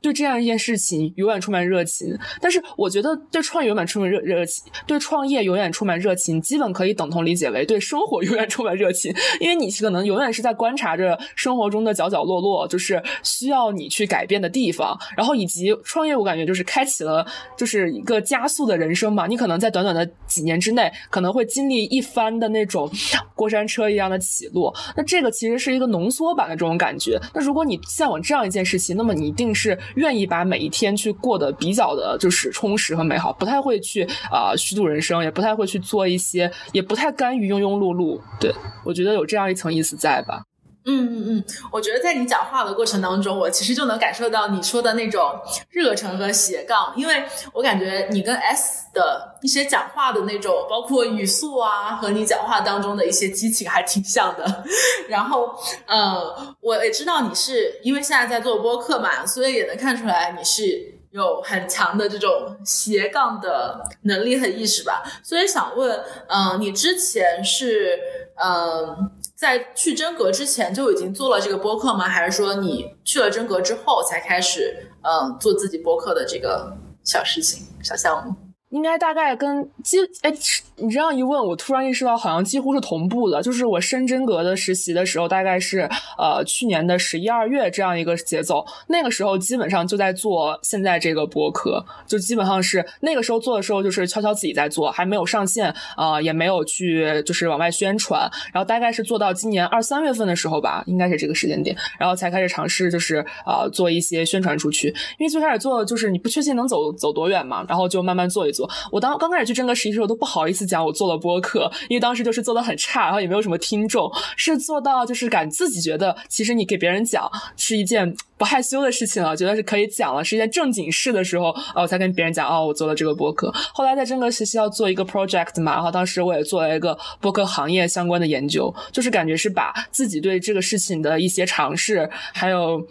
对这样一件事情永远充满热情，但是我觉得对创业永远充满热热情，对创业永远充满热情，基本可以等同理解为对生活 永远充满热情，因为你可能永远是在观察着生活中的角角落落，就是需要你去改变的地方，然后以及创业，我感觉就是开启了就是一个加速的人生嘛，你可能在短短的几年之内可能会经历一番的那种过山车一样的起落，那这个其实是一个浓缩版的这种感觉。那如果你向往这样一件事情，那么你一定是。愿意把每一天去过得比较的，就是充实和美好，不太会去啊虚度人生，也不太会去做一些，也不太甘于庸庸碌碌。对我觉得有这样一层意思在吧。嗯嗯嗯，我觉得在你讲话的过程当中，我其实就能感受到你说的那种热忱和斜杠，因为我感觉你跟 S 的一些讲话的那种，包括语速啊，和你讲话当中的一些激情还挺像的。然后，呃，我也知道你是因为现在在做播客嘛，所以也能看出来你是有很强的这种斜杠的能力和意识吧。所以想问，嗯，你之前是，嗯。在去真格之前就已经做了这个播客吗？还是说你去了真格之后才开始嗯做自己播客的这个小事情、小项目？应该大概跟基哎，你这样一问，我突然意识到，好像几乎是同步的。就是我深真格的实习的时候，大概是呃去年的十一二月这样一个节奏。那个时候基本上就在做现在这个博客，就基本上是那个时候做的时候，就是悄悄自己在做，还没有上线啊，也没有去就是往外宣传。然后大概是做到今年二三月份的时候吧，应该是这个时间点，然后才开始尝试就是啊做一些宣传出去。因为最开始做就是你不确信能走走多远嘛，然后就慢慢做一。做我当刚开始去真格实习的时候都不好意思讲我做了播客，因为当时就是做的很差，然后也没有什么听众，是做到就是敢自己觉得其实你给别人讲是一件。不害羞的事情了，觉得是可以讲了，是一件正经事的时候，啊，我才跟别人讲，哦，我做了这个播客。后来在真格实习要做一个 project 嘛，然后当时我也做了一个播客行业相关的研究，就是感觉是把自己对这个事情的一些尝试，还有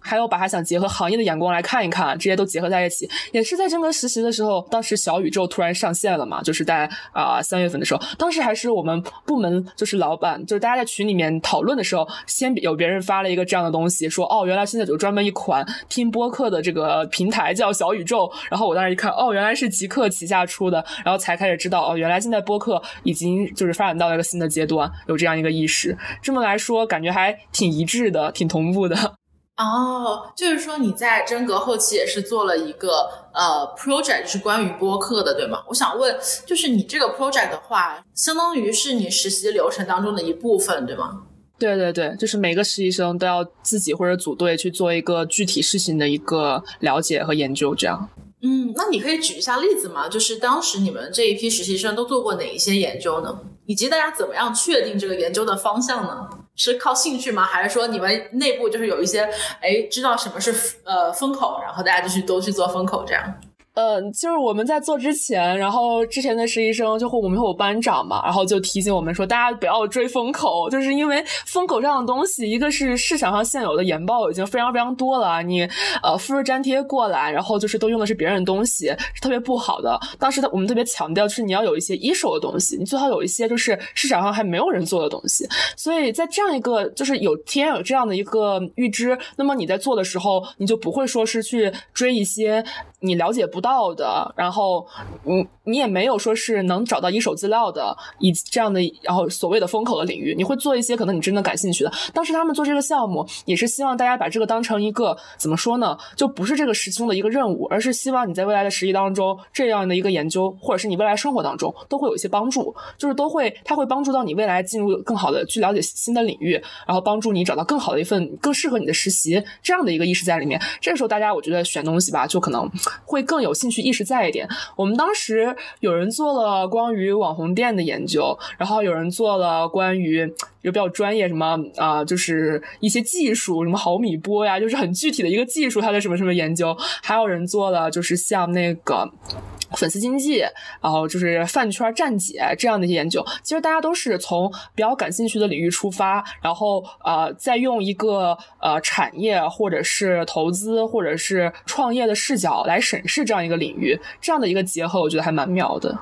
还有把它想结合行业的眼光来看一看，这些都结合在一起。也是在真格实习的时候，当时小宇宙突然上线了嘛，就是在啊三月份的时候，当时还是我们部门就是老板，就是大家在群里面讨论的时候，先有别人发了一个这样的东西，说哦，原来现在。有专门一款听播客的这个平台叫小宇宙，然后我当时一看，哦，原来是极客旗下出的，然后才开始知道，哦，原来现在播客已经就是发展到了一个新的阶段，有这样一个意识。这么来说，感觉还挺一致的，挺同步的。哦，就是说你在真格后期也是做了一个呃 project，是关于播客的，对吗？我想问，就是你这个 project 的话，相当于是你实习流程当中的一部分，对吗？对对对，就是每个实习生都要自己或者组队去做一个具体事情的一个了解和研究，这样。嗯，那你可以举一下例子吗？就是当时你们这一批实习生都做过哪一些研究呢？以及大家怎么样确定这个研究的方向呢？是靠兴趣吗？还是说你们内部就是有一些哎知道什么是呃风口，然后大家就去都去做风口这样？嗯，就是我们在做之前，然后之前的实习生就会我们会有班长嘛，然后就提醒我们说，大家不要追风口，就是因为风口这样的东西，一个是市场上现有的研报已经非常非常多了，你呃复制粘贴过来，然后就是都用的是别人的东西，是特别不好的。当时我们特别强调，就是你要有一些一手的东西，你最好有一些就是市场上还没有人做的东西。所以在这样一个就是有提前有这样的一个预知，那么你在做的时候，你就不会说是去追一些。你了解不到的，然后你你也没有说是能找到一手资料的，以这样的然后所谓的风口的领域，你会做一些可能你真的感兴趣的。当时他们做这个项目，也是希望大家把这个当成一个怎么说呢？就不是这个实习中的一个任务，而是希望你在未来的实习当中，这样的一个研究，或者是你未来生活当中，都会有一些帮助，就是都会它会帮助到你未来进入更好的去了解新的领域，然后帮助你找到更好的一份更适合你的实习，这样的一个意识在里面。这个时候大家我觉得选东西吧，就可能。会更有兴趣意识在一点。我们当时有人做了关于网红店的研究，然后有人做了关于有比较专业什么啊，就是一些技术，什么毫米波呀，就是很具体的一个技术，它的什么什么研究。还有人做了就是像那个。粉丝经济，然后就是饭圈站姐这样的一些研究，其实大家都是从比较感兴趣的领域出发，然后呃，再用一个呃产业或者是投资或者是创业的视角来审视这样一个领域，这样的一个结合，我觉得还蛮妙的。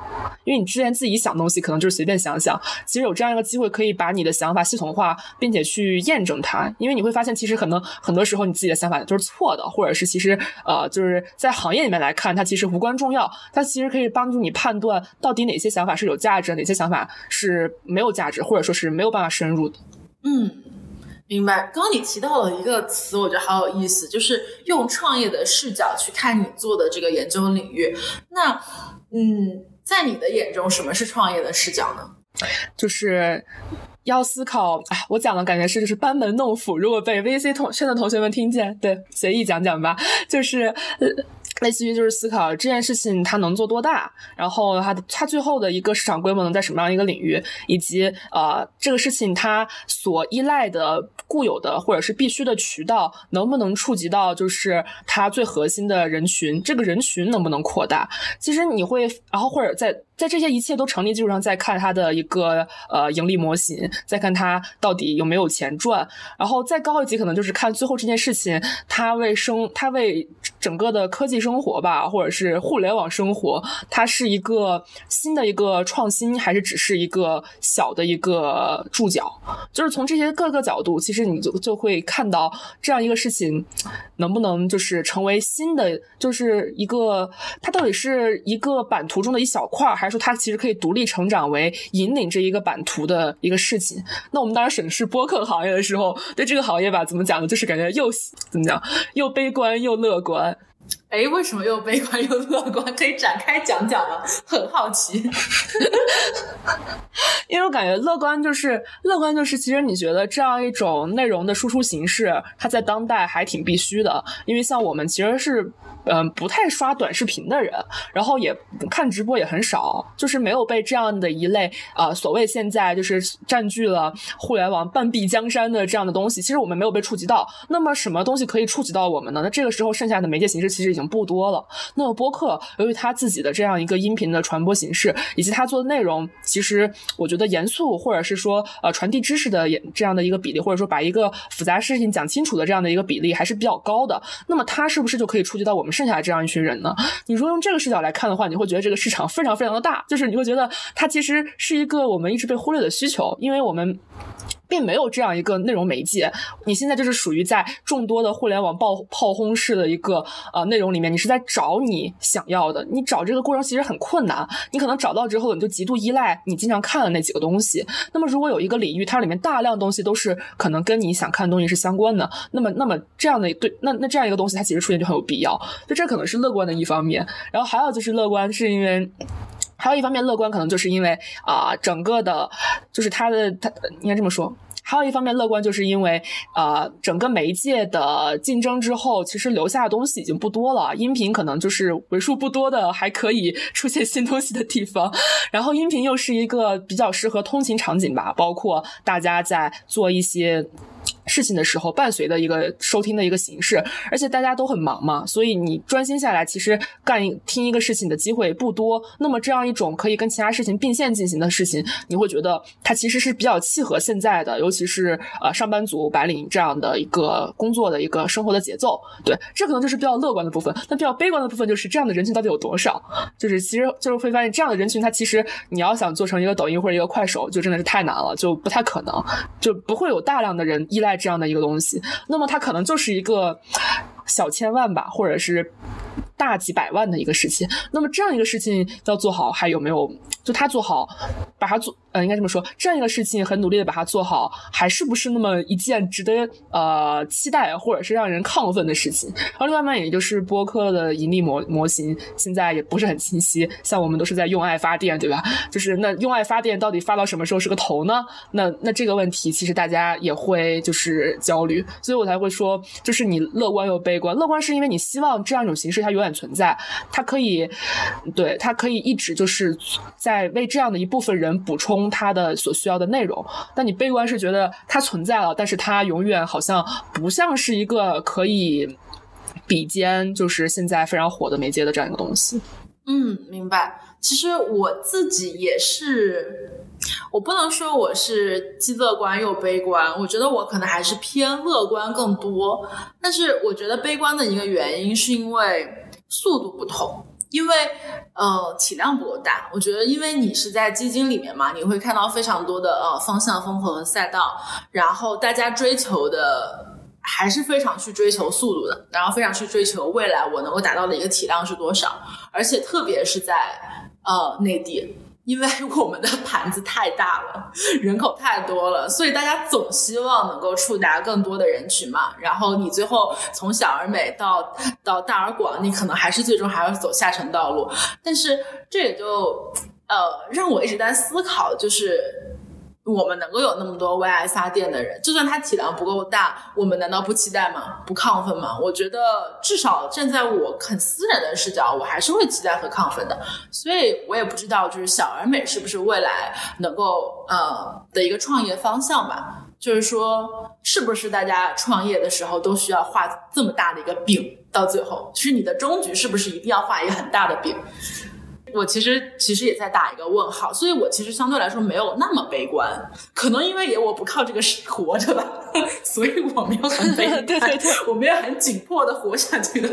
因为你之前自己想东西，可能就是随便想想，其实有这样一个机会，可以把你的想法系统化，并且去验证它。因为你会发现，其实可能很多时候你自己的想法就是错的，或者是其实呃，就是在行业里面来看，它其实无关重要。它其实可以帮助你判断到底哪些想法是有价值，哪些想法是没有价值，或者说是没有办法深入的。嗯，明白。刚刚你提到了一个词，我觉得好有意思，就是用创业的视角去看你做的这个研究领域。那，嗯，在你的眼中，什么是创业的视角呢？就是要思考。哎，我讲的感觉是就是班门弄斧。如果被 VC 同圈的同学们听见，对，随意讲讲吧。就是。类似于就是思考这件事情它能做多大，然后它它最后的一个市场规模能在什么样一个领域，以及呃这个事情它所依赖的固有的或者是必须的渠道能不能触及到就是它最核心的人群，这个人群能不能扩大？其实你会，然后或者在。在这些一切都成立基础上，再看它的一个呃盈利模型，再看它到底有没有钱赚，然后再高一级，可能就是看最后这件事情它为生，它为整个的科技生活吧，或者是互联网生活，它是一个新的一个创新，还是只是一个小的一个注脚？就是从这些各个角度，其实你就就会看到这样一个事情能不能就是成为新的，就是一个它到底是一个版图中的一小块还。是说，它其实可以独立成长为引领这一个版图的一个事情。那我们当时审视播客行业的时候，对这个行业吧，怎么讲呢？就是感觉又怎么讲，又悲观又乐观。哎，为什么又悲观又乐观？可以展开讲讲吗？很好奇。因为我感觉乐观就是乐观，就是其实你觉得这样一种内容的输出形式，它在当代还挺必须的。因为像我们其实是。嗯，不太刷短视频的人，然后也看直播也很少，就是没有被这样的一类啊，所谓现在就是占据了互联网半壁江山的这样的东西，其实我们没有被触及到。那么什么东西可以触及到我们呢？那这个时候剩下的媒介形式其实已经不多了。那么播客由于它自己的这样一个音频的传播形式，以及它做的内容，其实我觉得严肃或者是说呃传递知识的也这样的一个比例，或者说把一个复杂事情讲清楚的这样的一个比例还是比较高的。那么它是不是就可以触及到我们？剩下的这样一群人呢？你如果用这个视角来看的话，你会觉得这个市场非常非常的大，就是你会觉得它其实是一个我们一直被忽略的需求，因为我们。并没有这样一个内容媒介，你现在就是属于在众多的互联网爆炮轰式的一个呃内容里面，你是在找你想要的，你找这个过程其实很困难，你可能找到之后，你就极度依赖你经常看的那几个东西。那么如果有一个领域，它里面大量东西都是可能跟你想看的东西是相关的，那么那么这样的对那那这样一个东西，它其实出现就很有必要，就这可能是乐观的一方面。然后还有就是乐观是因为。还有一方面乐观，可能就是因为啊，整个的，就是它的它应该这么说，还有一方面乐观，就是因为呃，整个媒介的竞争之后，其实留下的东西已经不多了。音频可能就是为数不多的还可以出现新东西的地方。然后音频又是一个比较适合通勤场景吧，包括大家在做一些。事情的时候，伴随的一个收听的一个形式，而且大家都很忙嘛，所以你专心下来，其实干听一个事情的机会不多。那么这样一种可以跟其他事情并线进行的事情，你会觉得它其实是比较契合现在的，尤其是呃上班族白领这样的一个工作的一个生活的节奏。对，这可能就是比较乐观的部分。那比较悲观的部分就是这样的人群到底有多少？就是其实就是会发现这样的人群，他其实你要想做成一个抖音或者一个快手，就真的是太难了，就不太可能，就不会有大量的人依赖。这样的一个东西，那么它可能就是一个小千万吧，或者是大几百万的一个事情。那么这样一个事情要做好，还有没有？就他做好，把它做，呃，应该这么说，这样一个事情很努力的把它做好，还是不是那么一件值得呃期待或者是让人亢奋的事情？然后另外呢，也就是播客的盈利模模型现在也不是很清晰，像我们都是在用爱发电，对吧？就是那用爱发电到底发到什么时候是个头呢？那那这个问题其实大家也会就是焦虑，所以我才会说，就是你乐观又悲观。乐观是因为你希望这样一种形式它永远存在，它可以，对，它可以一直就是在。为这样的一部分人补充他的所需要的内容，但你悲观是觉得它存在了，但是它永远好像不像是一个可以比肩，就是现在非常火的媒介的这样一个东西。嗯，明白。其实我自己也是，我不能说我是既乐观又悲观，我觉得我可能还是偏乐观更多。但是我觉得悲观的一个原因是因为速度不同。因为呃体量不够大，我觉得因为你是在基金里面嘛，你会看到非常多的呃方向风口和赛道，然后大家追求的还是非常去追求速度的，然后非常去追求未来我能够达到的一个体量是多少，而且特别是在呃内地。因为我们的盘子太大了，人口太多了，所以大家总希望能够触达更多的人群嘛。然后你最后从小而美到到大而广，你可能还是最终还要走下沉道路。但是这也就呃让我一直在思考，就是。我们能够有那么多为爱发电的人，就算他体量不够大，我们难道不期待吗？不亢奋吗？我觉得至少站在我很私人的视角，我还是会期待和亢奋的。所以我也不知道，就是小而美是不是未来能够呃的一个创业方向吧？就是说，是不是大家创业的时候都需要画这么大的一个饼？到最后，其实你的终局是不是一定要画一个很大的饼？我其实其实也在打一个问号，所以我其实相对来说没有那么悲观，可能因为也我不靠这个活着吧，所以我们要很悲，对对对，我们要很紧迫的活下去的，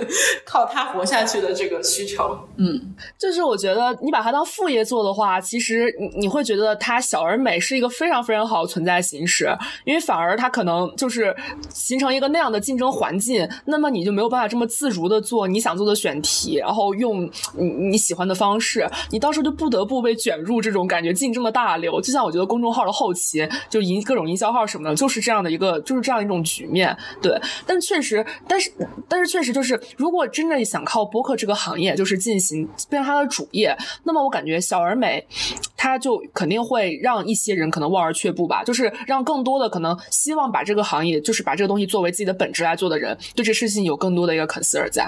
靠它活下去的这个需求。嗯，就是我觉得你把它当副业做的话，其实你你会觉得它小而美是一个非常非常好的存在形式，因为反而它可能就是形成一个那样的竞争环境，那么你就没有办法这么自如的做你想做的选题，然后用你你喜欢的方式。你到时候就不得不被卷入这种感觉竞争的大流，就像我觉得公众号的后期就营各种营销号什么的，就是这样的一个就是这样一种局面。对，但确实，但是但是确实就是，如果真的想靠播客这个行业就是进行变成它的主业，那么我感觉小而美，它就肯定会让一些人可能望而却步吧，就是让更多的可能希望把这个行业就是把这个东西作为自己的本职来做的人，对这事情有更多的一个 concern 在。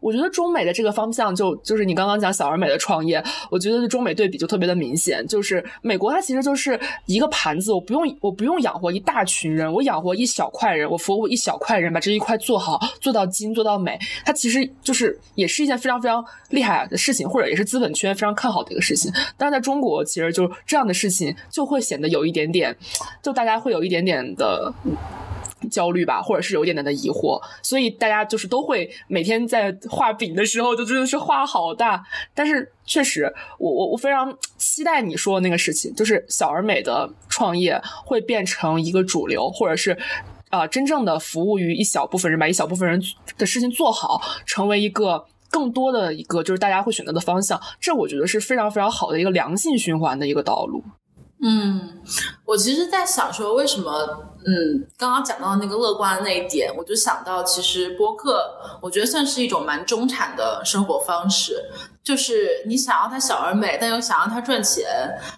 我觉得中美的这个方向就就是你刚刚讲小而美的创。业，我觉得中美对比就特别的明显，就是美国它其实就是一个盘子，我不用我不用养活一大群人，我养我一小块人，我服务一小块人，把这一块做好，做到精，做到美，它其实就是也是一件非常非常厉害的事情，或者也是资本圈非常看好的一个事情。但是在中国，其实就这样的事情就会显得有一点点，就大家会有一点点的。焦虑吧，或者是有一点点的疑惑，所以大家就是都会每天在画饼的时候，就真的是画好大。但是确实，我我我非常期待你说的那个事情，就是小而美的创业会变成一个主流，或者是啊，真正的服务于一小部分人，把一小部分人的事情做好，成为一个更多的一个就是大家会选择的方向。这我觉得是非常非常好的一个良性循环的一个道路。嗯，我其实，在想说，为什么嗯，刚刚讲到那个乐观的那一点，我就想到，其实播客，我觉得算是一种蛮中产的生活方式。就是你想要它小而美，但又想要它赚钱，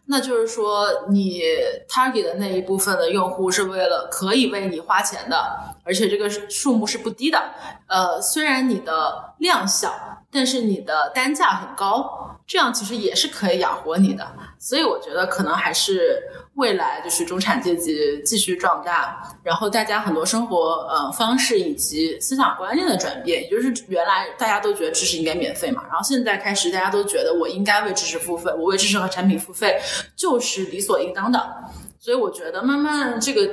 那就是说你 target 的那一部分的用户是为了可以为你花钱的，而且这个数目是不低的。呃，虽然你的量小，但是你的单价很高，这样其实也是可以养活你的。所以我觉得可能还是。未来就是中产阶级继续壮大，然后大家很多生活呃方式以及思想观念的转变，也就是原来大家都觉得知识应该免费嘛，然后现在开始大家都觉得我应该为知识付费，我为知识和产品付费就是理所应当的。所以我觉得慢慢这个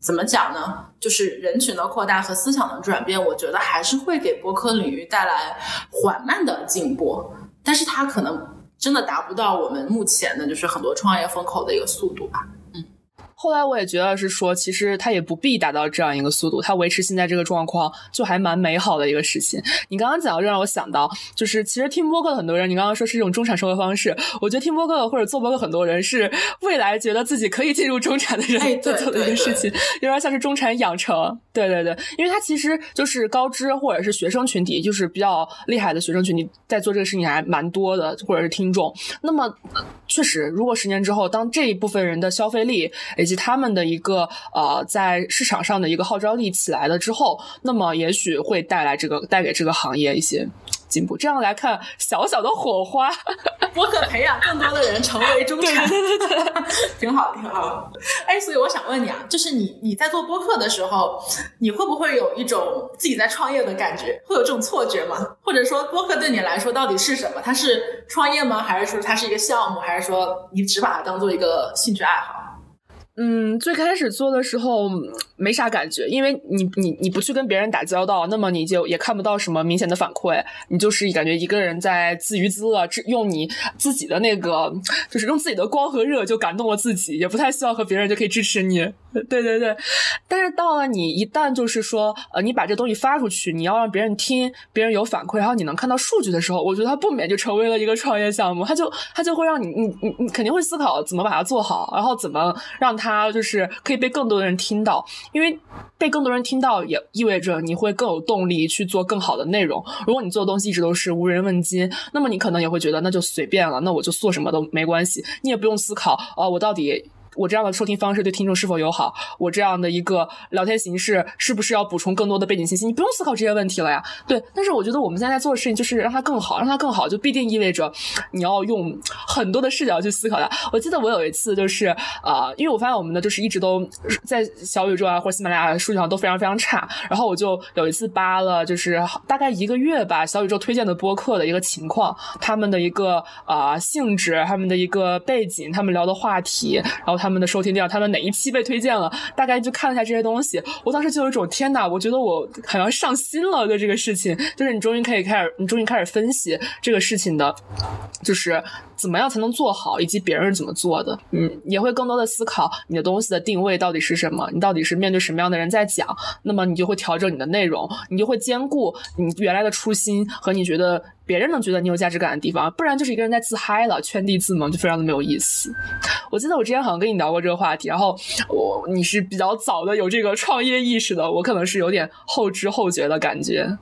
怎么讲呢？就是人群的扩大和思想的转变，我觉得还是会给播客领域带来缓慢的进步，但是它可能。真的达不到我们目前的，就是很多创业风口的一个速度吧。后来我也觉得是说，其实他也不必达到这样一个速度，他维持现在这个状况就还蛮美好的一个事情。你刚刚讲的让我想到，就是其实听播客的很多人，你刚刚说是一种中产生活方式，我觉得听播客或者做播客很多人是未来觉得自己可以进入中产的人在做的一个事情，有点像是中产养成。对对对，因为他其实就是高知或者是学生群体，就是比较厉害的学生群体在做这个事情还蛮多的，或者是听众。那么确实，如果十年之后，当这一部分人的消费力以及他们的一个呃，在市场上的一个号召力起来了之后，那么也许会带来这个带给这个行业一些。进步，这样来看，小小的火花，我可培养更多的人成为中产，对对对对，挺好挺好。哎，所以我想问你啊，就是你你在做播客的时候，你会不会有一种自己在创业的感觉？会有这种错觉吗？或者说，播客对你来说到底是什么？它是创业吗？还是说它是一个项目？还是说你只把它当做一个兴趣爱好？嗯，最开始做的时候没啥感觉，因为你你你不去跟别人打交道，那么你就也看不到什么明显的反馈，你就是感觉一个人在自娱自乐，用你自己的那个，就是用自己的光和热就感动了自己，也不太希望和别人就可以支持你。对对对，但是到了你一旦就是说，呃，你把这东西发出去，你要让别人听，别人有反馈，然后你能看到数据的时候，我觉得它不免就成为了一个创业项目，它就它就会让你你你你肯定会思考怎么把它做好，然后怎么让它就是可以被更多的人听到，因为被更多人听到也意味着你会更有动力去做更好的内容。如果你做的东西一直都是无人问津，那么你可能也会觉得那就随便了，那我就做什么都没关系，你也不用思考哦，我到底。我这样的收听方式对听众是否友好？我这样的一个聊天形式是不是要补充更多的背景信息？你不用思考这些问题了呀。对，但是我觉得我们现在做的事情就是让它更好，让它更好就必定意味着你要用很多的视角去思考它。我记得我有一次就是啊，因为我发现我们的就是一直都在小宇宙啊或者喜马拉雅数据上都非常非常差，然后我就有一次扒了就是大概一个月吧小宇宙推荐的播客的一个情况，他们的一个啊性质，他们的一个背景，他们聊的话题，然后。他们的收听量，他们哪一期被推荐了？大概就看了一下这些东西，我当时就有一种天哪，我觉得我好像上心了对这个事情。就是你终于可以开始，你终于开始分析这个事情的，就是怎么样才能做好，以及别人是怎么做的。嗯，也会更多的思考你的东西的定位到底是什么，你到底是面对什么样的人在讲，那么你就会调整你的内容，你就会兼顾你原来的初心和你觉得。别人能觉得你有价值感的地方，不然就是一个人在自嗨了，圈地自萌，就非常的没有意思。我记得我之前好像跟你聊过这个话题，然后我你是比较早的有这个创业意识的，我可能是有点后知后觉的感觉。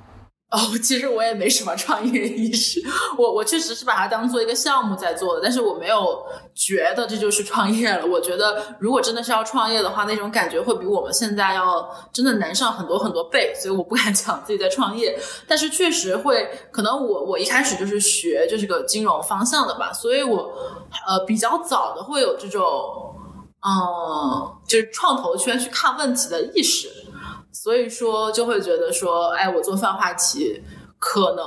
哦，其实我也没什么创业意识，我我确实是把它当做一个项目在做的，但是我没有觉得这就是创业了。我觉得如果真的是要创业的话，那种感觉会比我们现在要真的难上很多很多倍，所以我不敢 讲自己在创业。但是确实会，可能我我一开始就是学就是个金融方向的吧，所以我呃比较早的会有这种嗯，就是创投圈去看问题的意识。所以说就会觉得说，哎，我做泛话题可能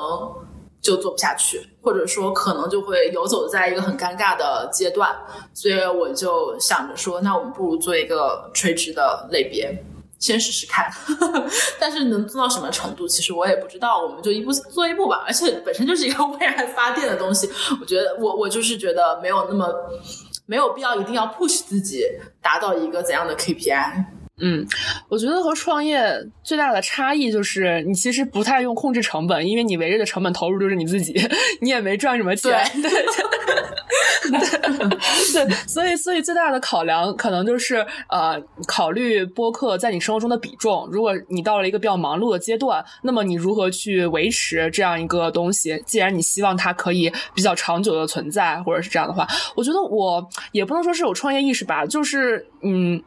就做不下去，或者说可能就会游走在一个很尴尬的阶段，所以我就想着说，那我们不如做一个垂直的类别，先试试看。但是能做到什么程度，其实我也不知道，我们就一步做一步吧。而且本身就是一个为爱发电的东西，我觉得我我就是觉得没有那么没有必要一定要 push 自己达到一个怎样的 KPI。嗯，我觉得和创业最大的差异就是你其实不太用控制成本，因为你围着的成本投入就是你自己，你也没赚什么钱。对对对，所以所以最大的考量可能就是呃，考虑播客在你生活中的比重。如果你到了一个比较忙碌的阶段，那么你如何去维持这样一个东西？既然你希望它可以比较长久的存在，或者是这样的话，我觉得我也不能说是有创业意识吧，就是嗯。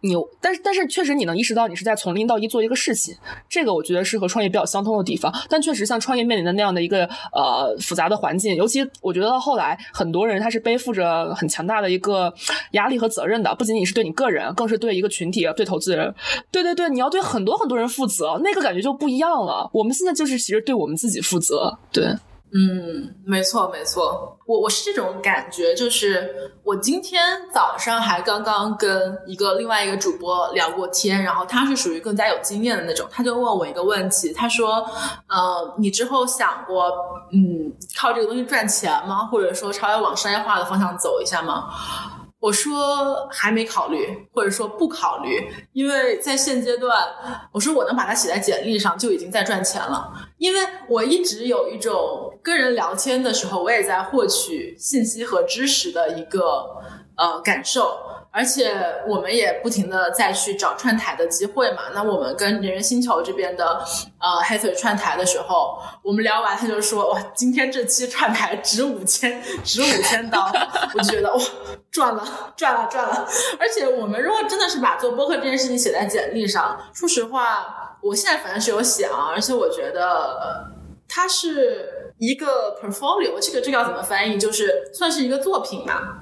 你，但是但是确实你能意识到你是在从零到一做一个事情，这个我觉得是和创业比较相通的地方。但确实像创业面临的那样的一个呃复杂的环境，尤其我觉得到后来很多人他是背负着很强大的一个压力和责任的，不仅仅是对你个人，更是对一个群体、对投资人。对对对，你要对很多很多人负责，那个感觉就不一样了。我们现在就是其实对我们自己负责，对。嗯，没错没错，我我是这种感觉，就是我今天早上还刚刚跟一个另外一个主播聊过天，然后他是属于更加有经验的那种，他就问我一个问题，他说，呃，你之后想过，嗯，靠这个东西赚钱吗？或者说，稍微往商业化的方向走一下吗？我说还没考虑，或者说不考虑，因为在现阶段，我说我能把它写在简历上就已经在赚钱了。因为我一直有一种跟人聊天的时候，我也在获取信息和知识的一个呃感受。而且我们也不停的再去找串台的机会嘛。那我们跟人人星球这边的呃黑腿串台的时候，我们聊完他就说哇，今天这期串台值五千，值五千刀，我就觉得哇，赚了，赚了，赚了。而且我们如果真的是把做播客这件事情写在简历上，说实话，我现在反正是有想，而且我觉得它是一个 portfolio，这个这个要怎么翻译？就是算是一个作品嘛。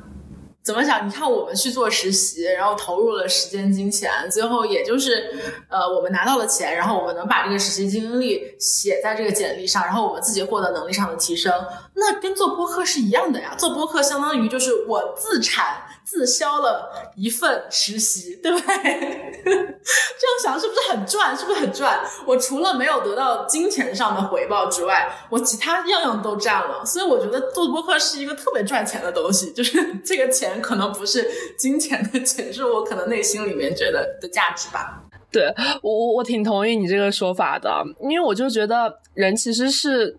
怎么讲？你看，我们去做实习，然后投入了时间、金钱，最后也就是，呃，我们拿到了钱，然后我们能把这个实习经历写在这个简历上，然后我们自己获得能力上的提升，那跟做播客是一样的呀。做播客相当于就是我自产。自销了一份实习，对不对？这样想是不是很赚？是不是很赚？我除了没有得到金钱上的回报之外，我其他样样都占了。所以我觉得做播客是一个特别赚钱的东西。就是 这个钱可能不是金钱的钱，是我可能内心里面觉得的价值吧。对我，我我挺同意你这个说法的，因为我就觉得人其实是。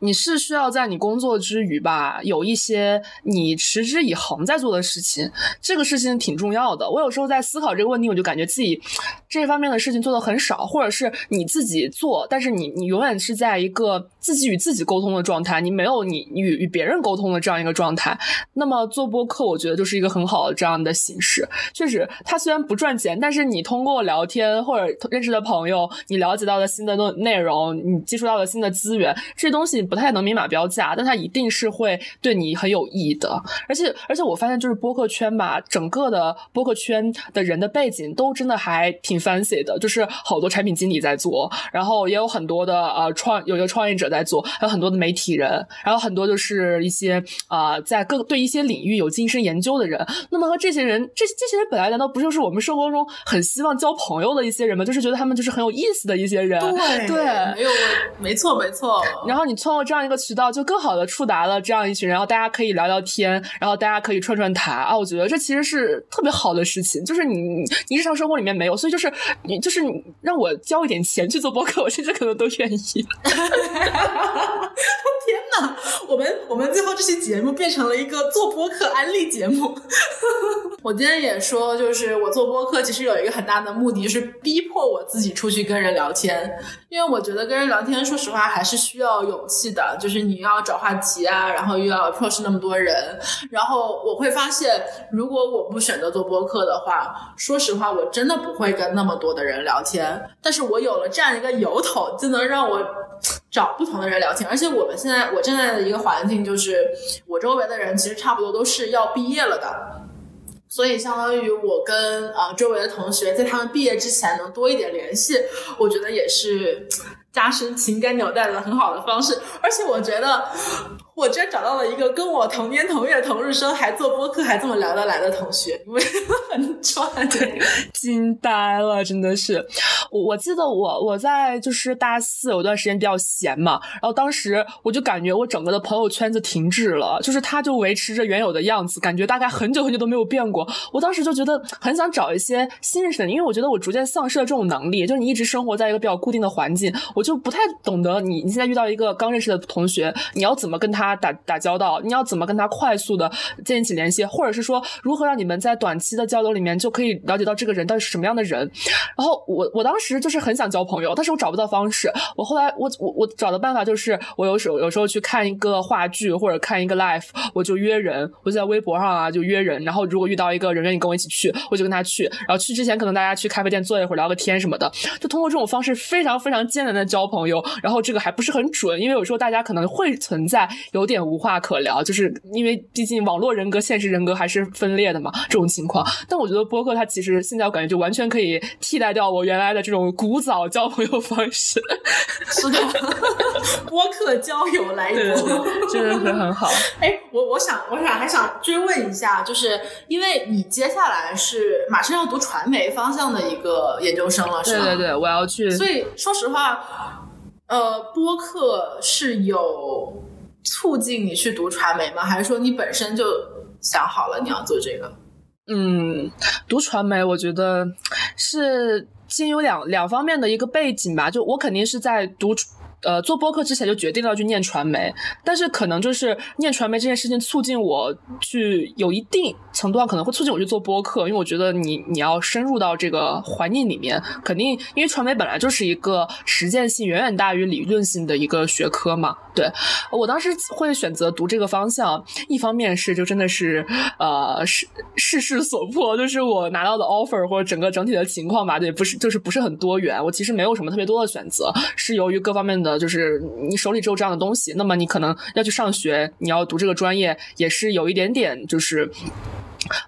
你是需要在你工作之余吧，有一些你持之以恒在做的事情，这个事情挺重要的。我有时候在思考这个问题，我就感觉自己这方面的事情做的很少，或者是你自己做，但是你你永远是在一个自己与自己沟通的状态，你没有你与与别人沟通的这样一个状态。那么做播客，我觉得就是一个很好的这样的形式。确实，它虽然不赚钱，但是你通过聊天或者认识的朋友，你了解到的新的内内容，你接触到的新的资源，这东西。不太能明码标价，但它一定是会对你很有意义的。而且，而且我发现就是播客圈吧，整个的播客圈的人的背景都真的还挺 fancy 的，就是好多产品经理在做，然后也有很多的呃创，有一个创业者在做，还有很多的媒体人，然后很多就是一些啊在各对一些领域有精深研究的人。那么和这些人，这这些人本来难道不就是我们生活中很希望交朋友的一些人吗？就是觉得他们就是很有意思的一些人。对对，没有，没错没错。然后你。通过这样一个渠道，就更好的触达了这样一群人，然后大家可以聊聊天，然后大家可以串串台啊！我觉得这其实是特别好的事情，就是你你日常生活里面没有，所以就是你就是让我交一点钱去做播客，我甚至可能都愿意。天 哪，我们我们最后这期节目变成了一个做播客安利节目。我今天也说，就是我做播客其实有一个很大的目的，就是逼迫我自己出去跟人聊天，因为我觉得跟人聊天，说实话还是需要勇气的，就是你要找话题啊，然后又要 approach 那么多人，然后我会发现，如果我不选择做播客的话，说实话，我真的不会跟那么多的人聊天。但是我有了这样一个由头，就能让我找不同的人聊天。而且我们现在我现在的一个环境，就是我周围的人其实差不多都是要毕业了的。所以，相当于我跟啊周围的同学，在他们毕业之前能多一点联系，我觉得也是加深情感纽带的很好的方式，而且我觉得，我居然找到了一个跟我同年同月同日生，还做播客还这么聊得来的同学，因为 很赚，惊呆了，真的是。我我记得我我在就是大四有段时间比较闲嘛，然后当时我就感觉我整个的朋友圈子停滞了，就是它就维持着原有的样子，感觉大概很久很久都没有变过。我当时就觉得很想找一些新认识的人，因为我觉得我逐渐丧失了这种能力，就是你一直生活在一个比较固定的环境。我我就不太懂得你，你现在遇到一个刚认识的同学，你要怎么跟他打打交道？你要怎么跟他快速的建立起联系？或者是说，如何让你们在短期的交流里面就可以了解到这个人到底是什么样的人？然后我我当时就是很想交朋友，但是我找不到方式。我后来我我我找的办法就是，我有时候有时候去看一个话剧或者看一个 live，我就约人，我就在微博上啊就约人。然后如果遇到一个人愿意跟我一起去，我就跟他去。然后去之前可能大家去咖啡店坐一会儿聊个天什么的，就通过这种方式非常非常艰难的。交朋友，然后这个还不是很准，因为有时候大家可能会存在有点无话可聊，就是因为毕竟网络人格、现实人格还是分裂的嘛，这种情况。但我觉得播客它其实现在我感觉就完全可以替代掉我原来的这种古早交朋友方式。是的，播客交友来对，真的是很好。哎，我我想我想还想追问一下，就是因为你接下来是马上要读传媒方向的一个研究生了，是吗？对对对，我要去。所以说实话。呃，播客是有促进你去读传媒吗？还是说你本身就想好了你要做这个？嗯，读传媒，我觉得是先有两两方面的一个背景吧。就我肯定是在读。呃，做播客之前就决定了去念传媒，但是可能就是念传媒这件事情促进我去有一定程度上可能会促进我去做播客，因为我觉得你你要深入到这个环境里面，肯定因为传媒本来就是一个实践性远远大于理论性的一个学科嘛。对我当时会选择读这个方向，一方面是就真的是呃是世事所迫，就是我拿到的 offer 或者整个整体的情况吧，对，不是就是不是很多元，我其实没有什么特别多的选择，是由于各方面的。呃，就是你手里只有这样的东西，那么你可能要去上学，你要读这个专业，也是有一点点就是。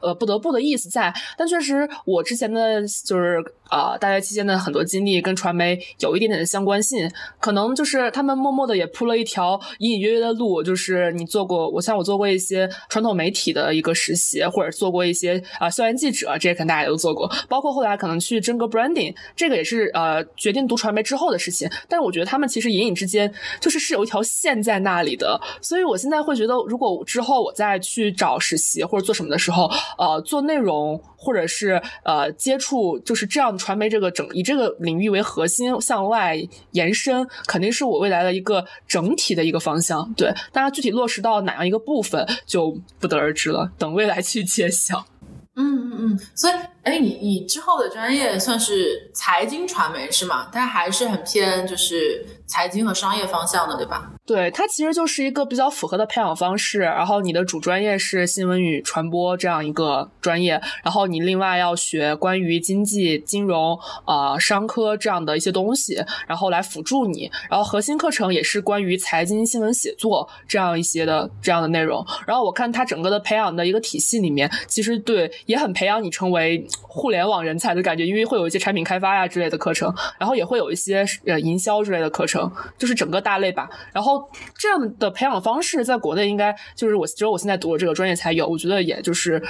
呃，不得不的意思在，但确实我之前的就是啊，大学期间的很多经历跟传媒有一点点的相关性，可能就是他们默默的也铺了一条隐隐约约的路，就是你做过，我像我做过一些传统媒体的一个实习，或者做过一些啊校园记者，这些可能大家都做过，包括后来可能去真格 branding，这个也是呃决定读传媒之后的事情，但是我觉得他们其实隐隐之间就是是有一条线在那里的，所以我现在会觉得，如果之后我再去找实习或者做什么的时候。呃，做内容或者是呃接触，就是这样传媒这个整以这个领域为核心向外延伸，肯定是我未来的一个整体的一个方向。对，当然具体落实到哪样一个部分就不得而知了，等未来去揭晓。嗯嗯嗯，所以哎，你你之后的专业算是财经传媒是吗？但还是很偏就是财经和商业方向的，对吧？对，它其实就是一个比较符合的培养方式。然后你的主专业是新闻与传播这样一个专业，然后你另外要学关于经济、金融、啊商科这样的一些东西，然后来辅助你。然后核心课程也是关于财经新闻写作这样一些的这样的内容。然后我看它整个的培养的一个体系里面，其实对也很培养你成为互联网人才的感觉，因为会有一些产品开发呀之类的课程，然后也会有一些呃营销之类的课程，就是整个大类吧。然后这样的培养方式，在国内应该就是我只有我现在读的这个专业才有。我觉得也就是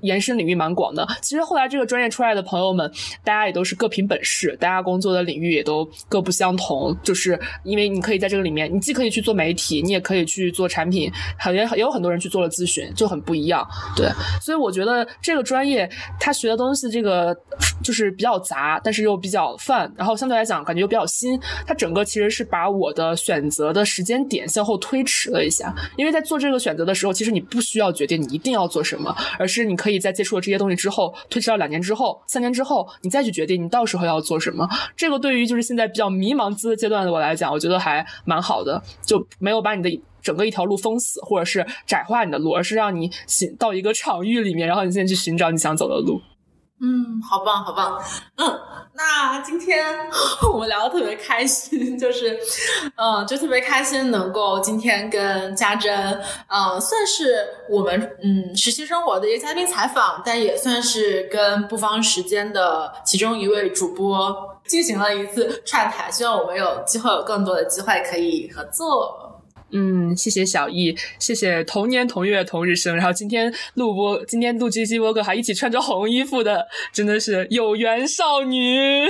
延伸领域蛮广的。其实后来这个专业出来的朋友们，大家也都是各凭本事，大家工作的领域也都各不相同。就是因为你可以在这个里面，你既可以去做媒体，你也可以去做产品，也也有很多人去做了咨询，就很不一样。对，所以我觉得这个专业它学的东西，这个就是比较杂，但是又比较泛，然后相对来讲感觉又比较新。它整个其实是把我的选择的时间。点向后推迟了一下，因为在做这个选择的时候，其实你不需要决定你一定要做什么，而是你可以在接触了这些东西之后，推迟到两年之后、三年之后，你再去决定你到时候要做什么。这个对于就是现在比较迷茫资阶段的我来讲，我觉得还蛮好的，就没有把你的整个一条路封死，或者是窄化你的路，而是让你寻到一个场域里面，然后你现在去寻找你想走的路。嗯，好棒，好棒。嗯，那今天我们聊的特别开心，就是，嗯，就特别开心能够今天跟家珍，嗯，算是我们嗯实习生活的一个嘉宾采访，但也算是跟不方时间的其中一位主播。进行了一次串台，希望我们有机会有更多的机会可以合作。嗯，谢谢小易，谢谢同年同月同日生，然后今天录播，今天录这期播客还一起穿着红衣服的，真的是有缘少女。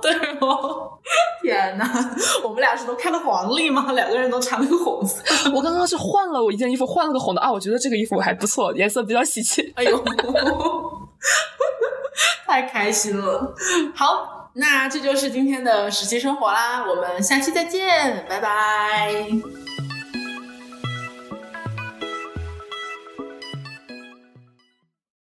对哦，天哪，我们俩是都开了黄历吗？两个人都穿了个红色。我刚刚是换了我一件衣服，换了个红的啊，我觉得这个衣服还不错，颜色比较喜气。哎呦，太开心了。那这就是今天的实习生活啦，我们下期再见，拜拜。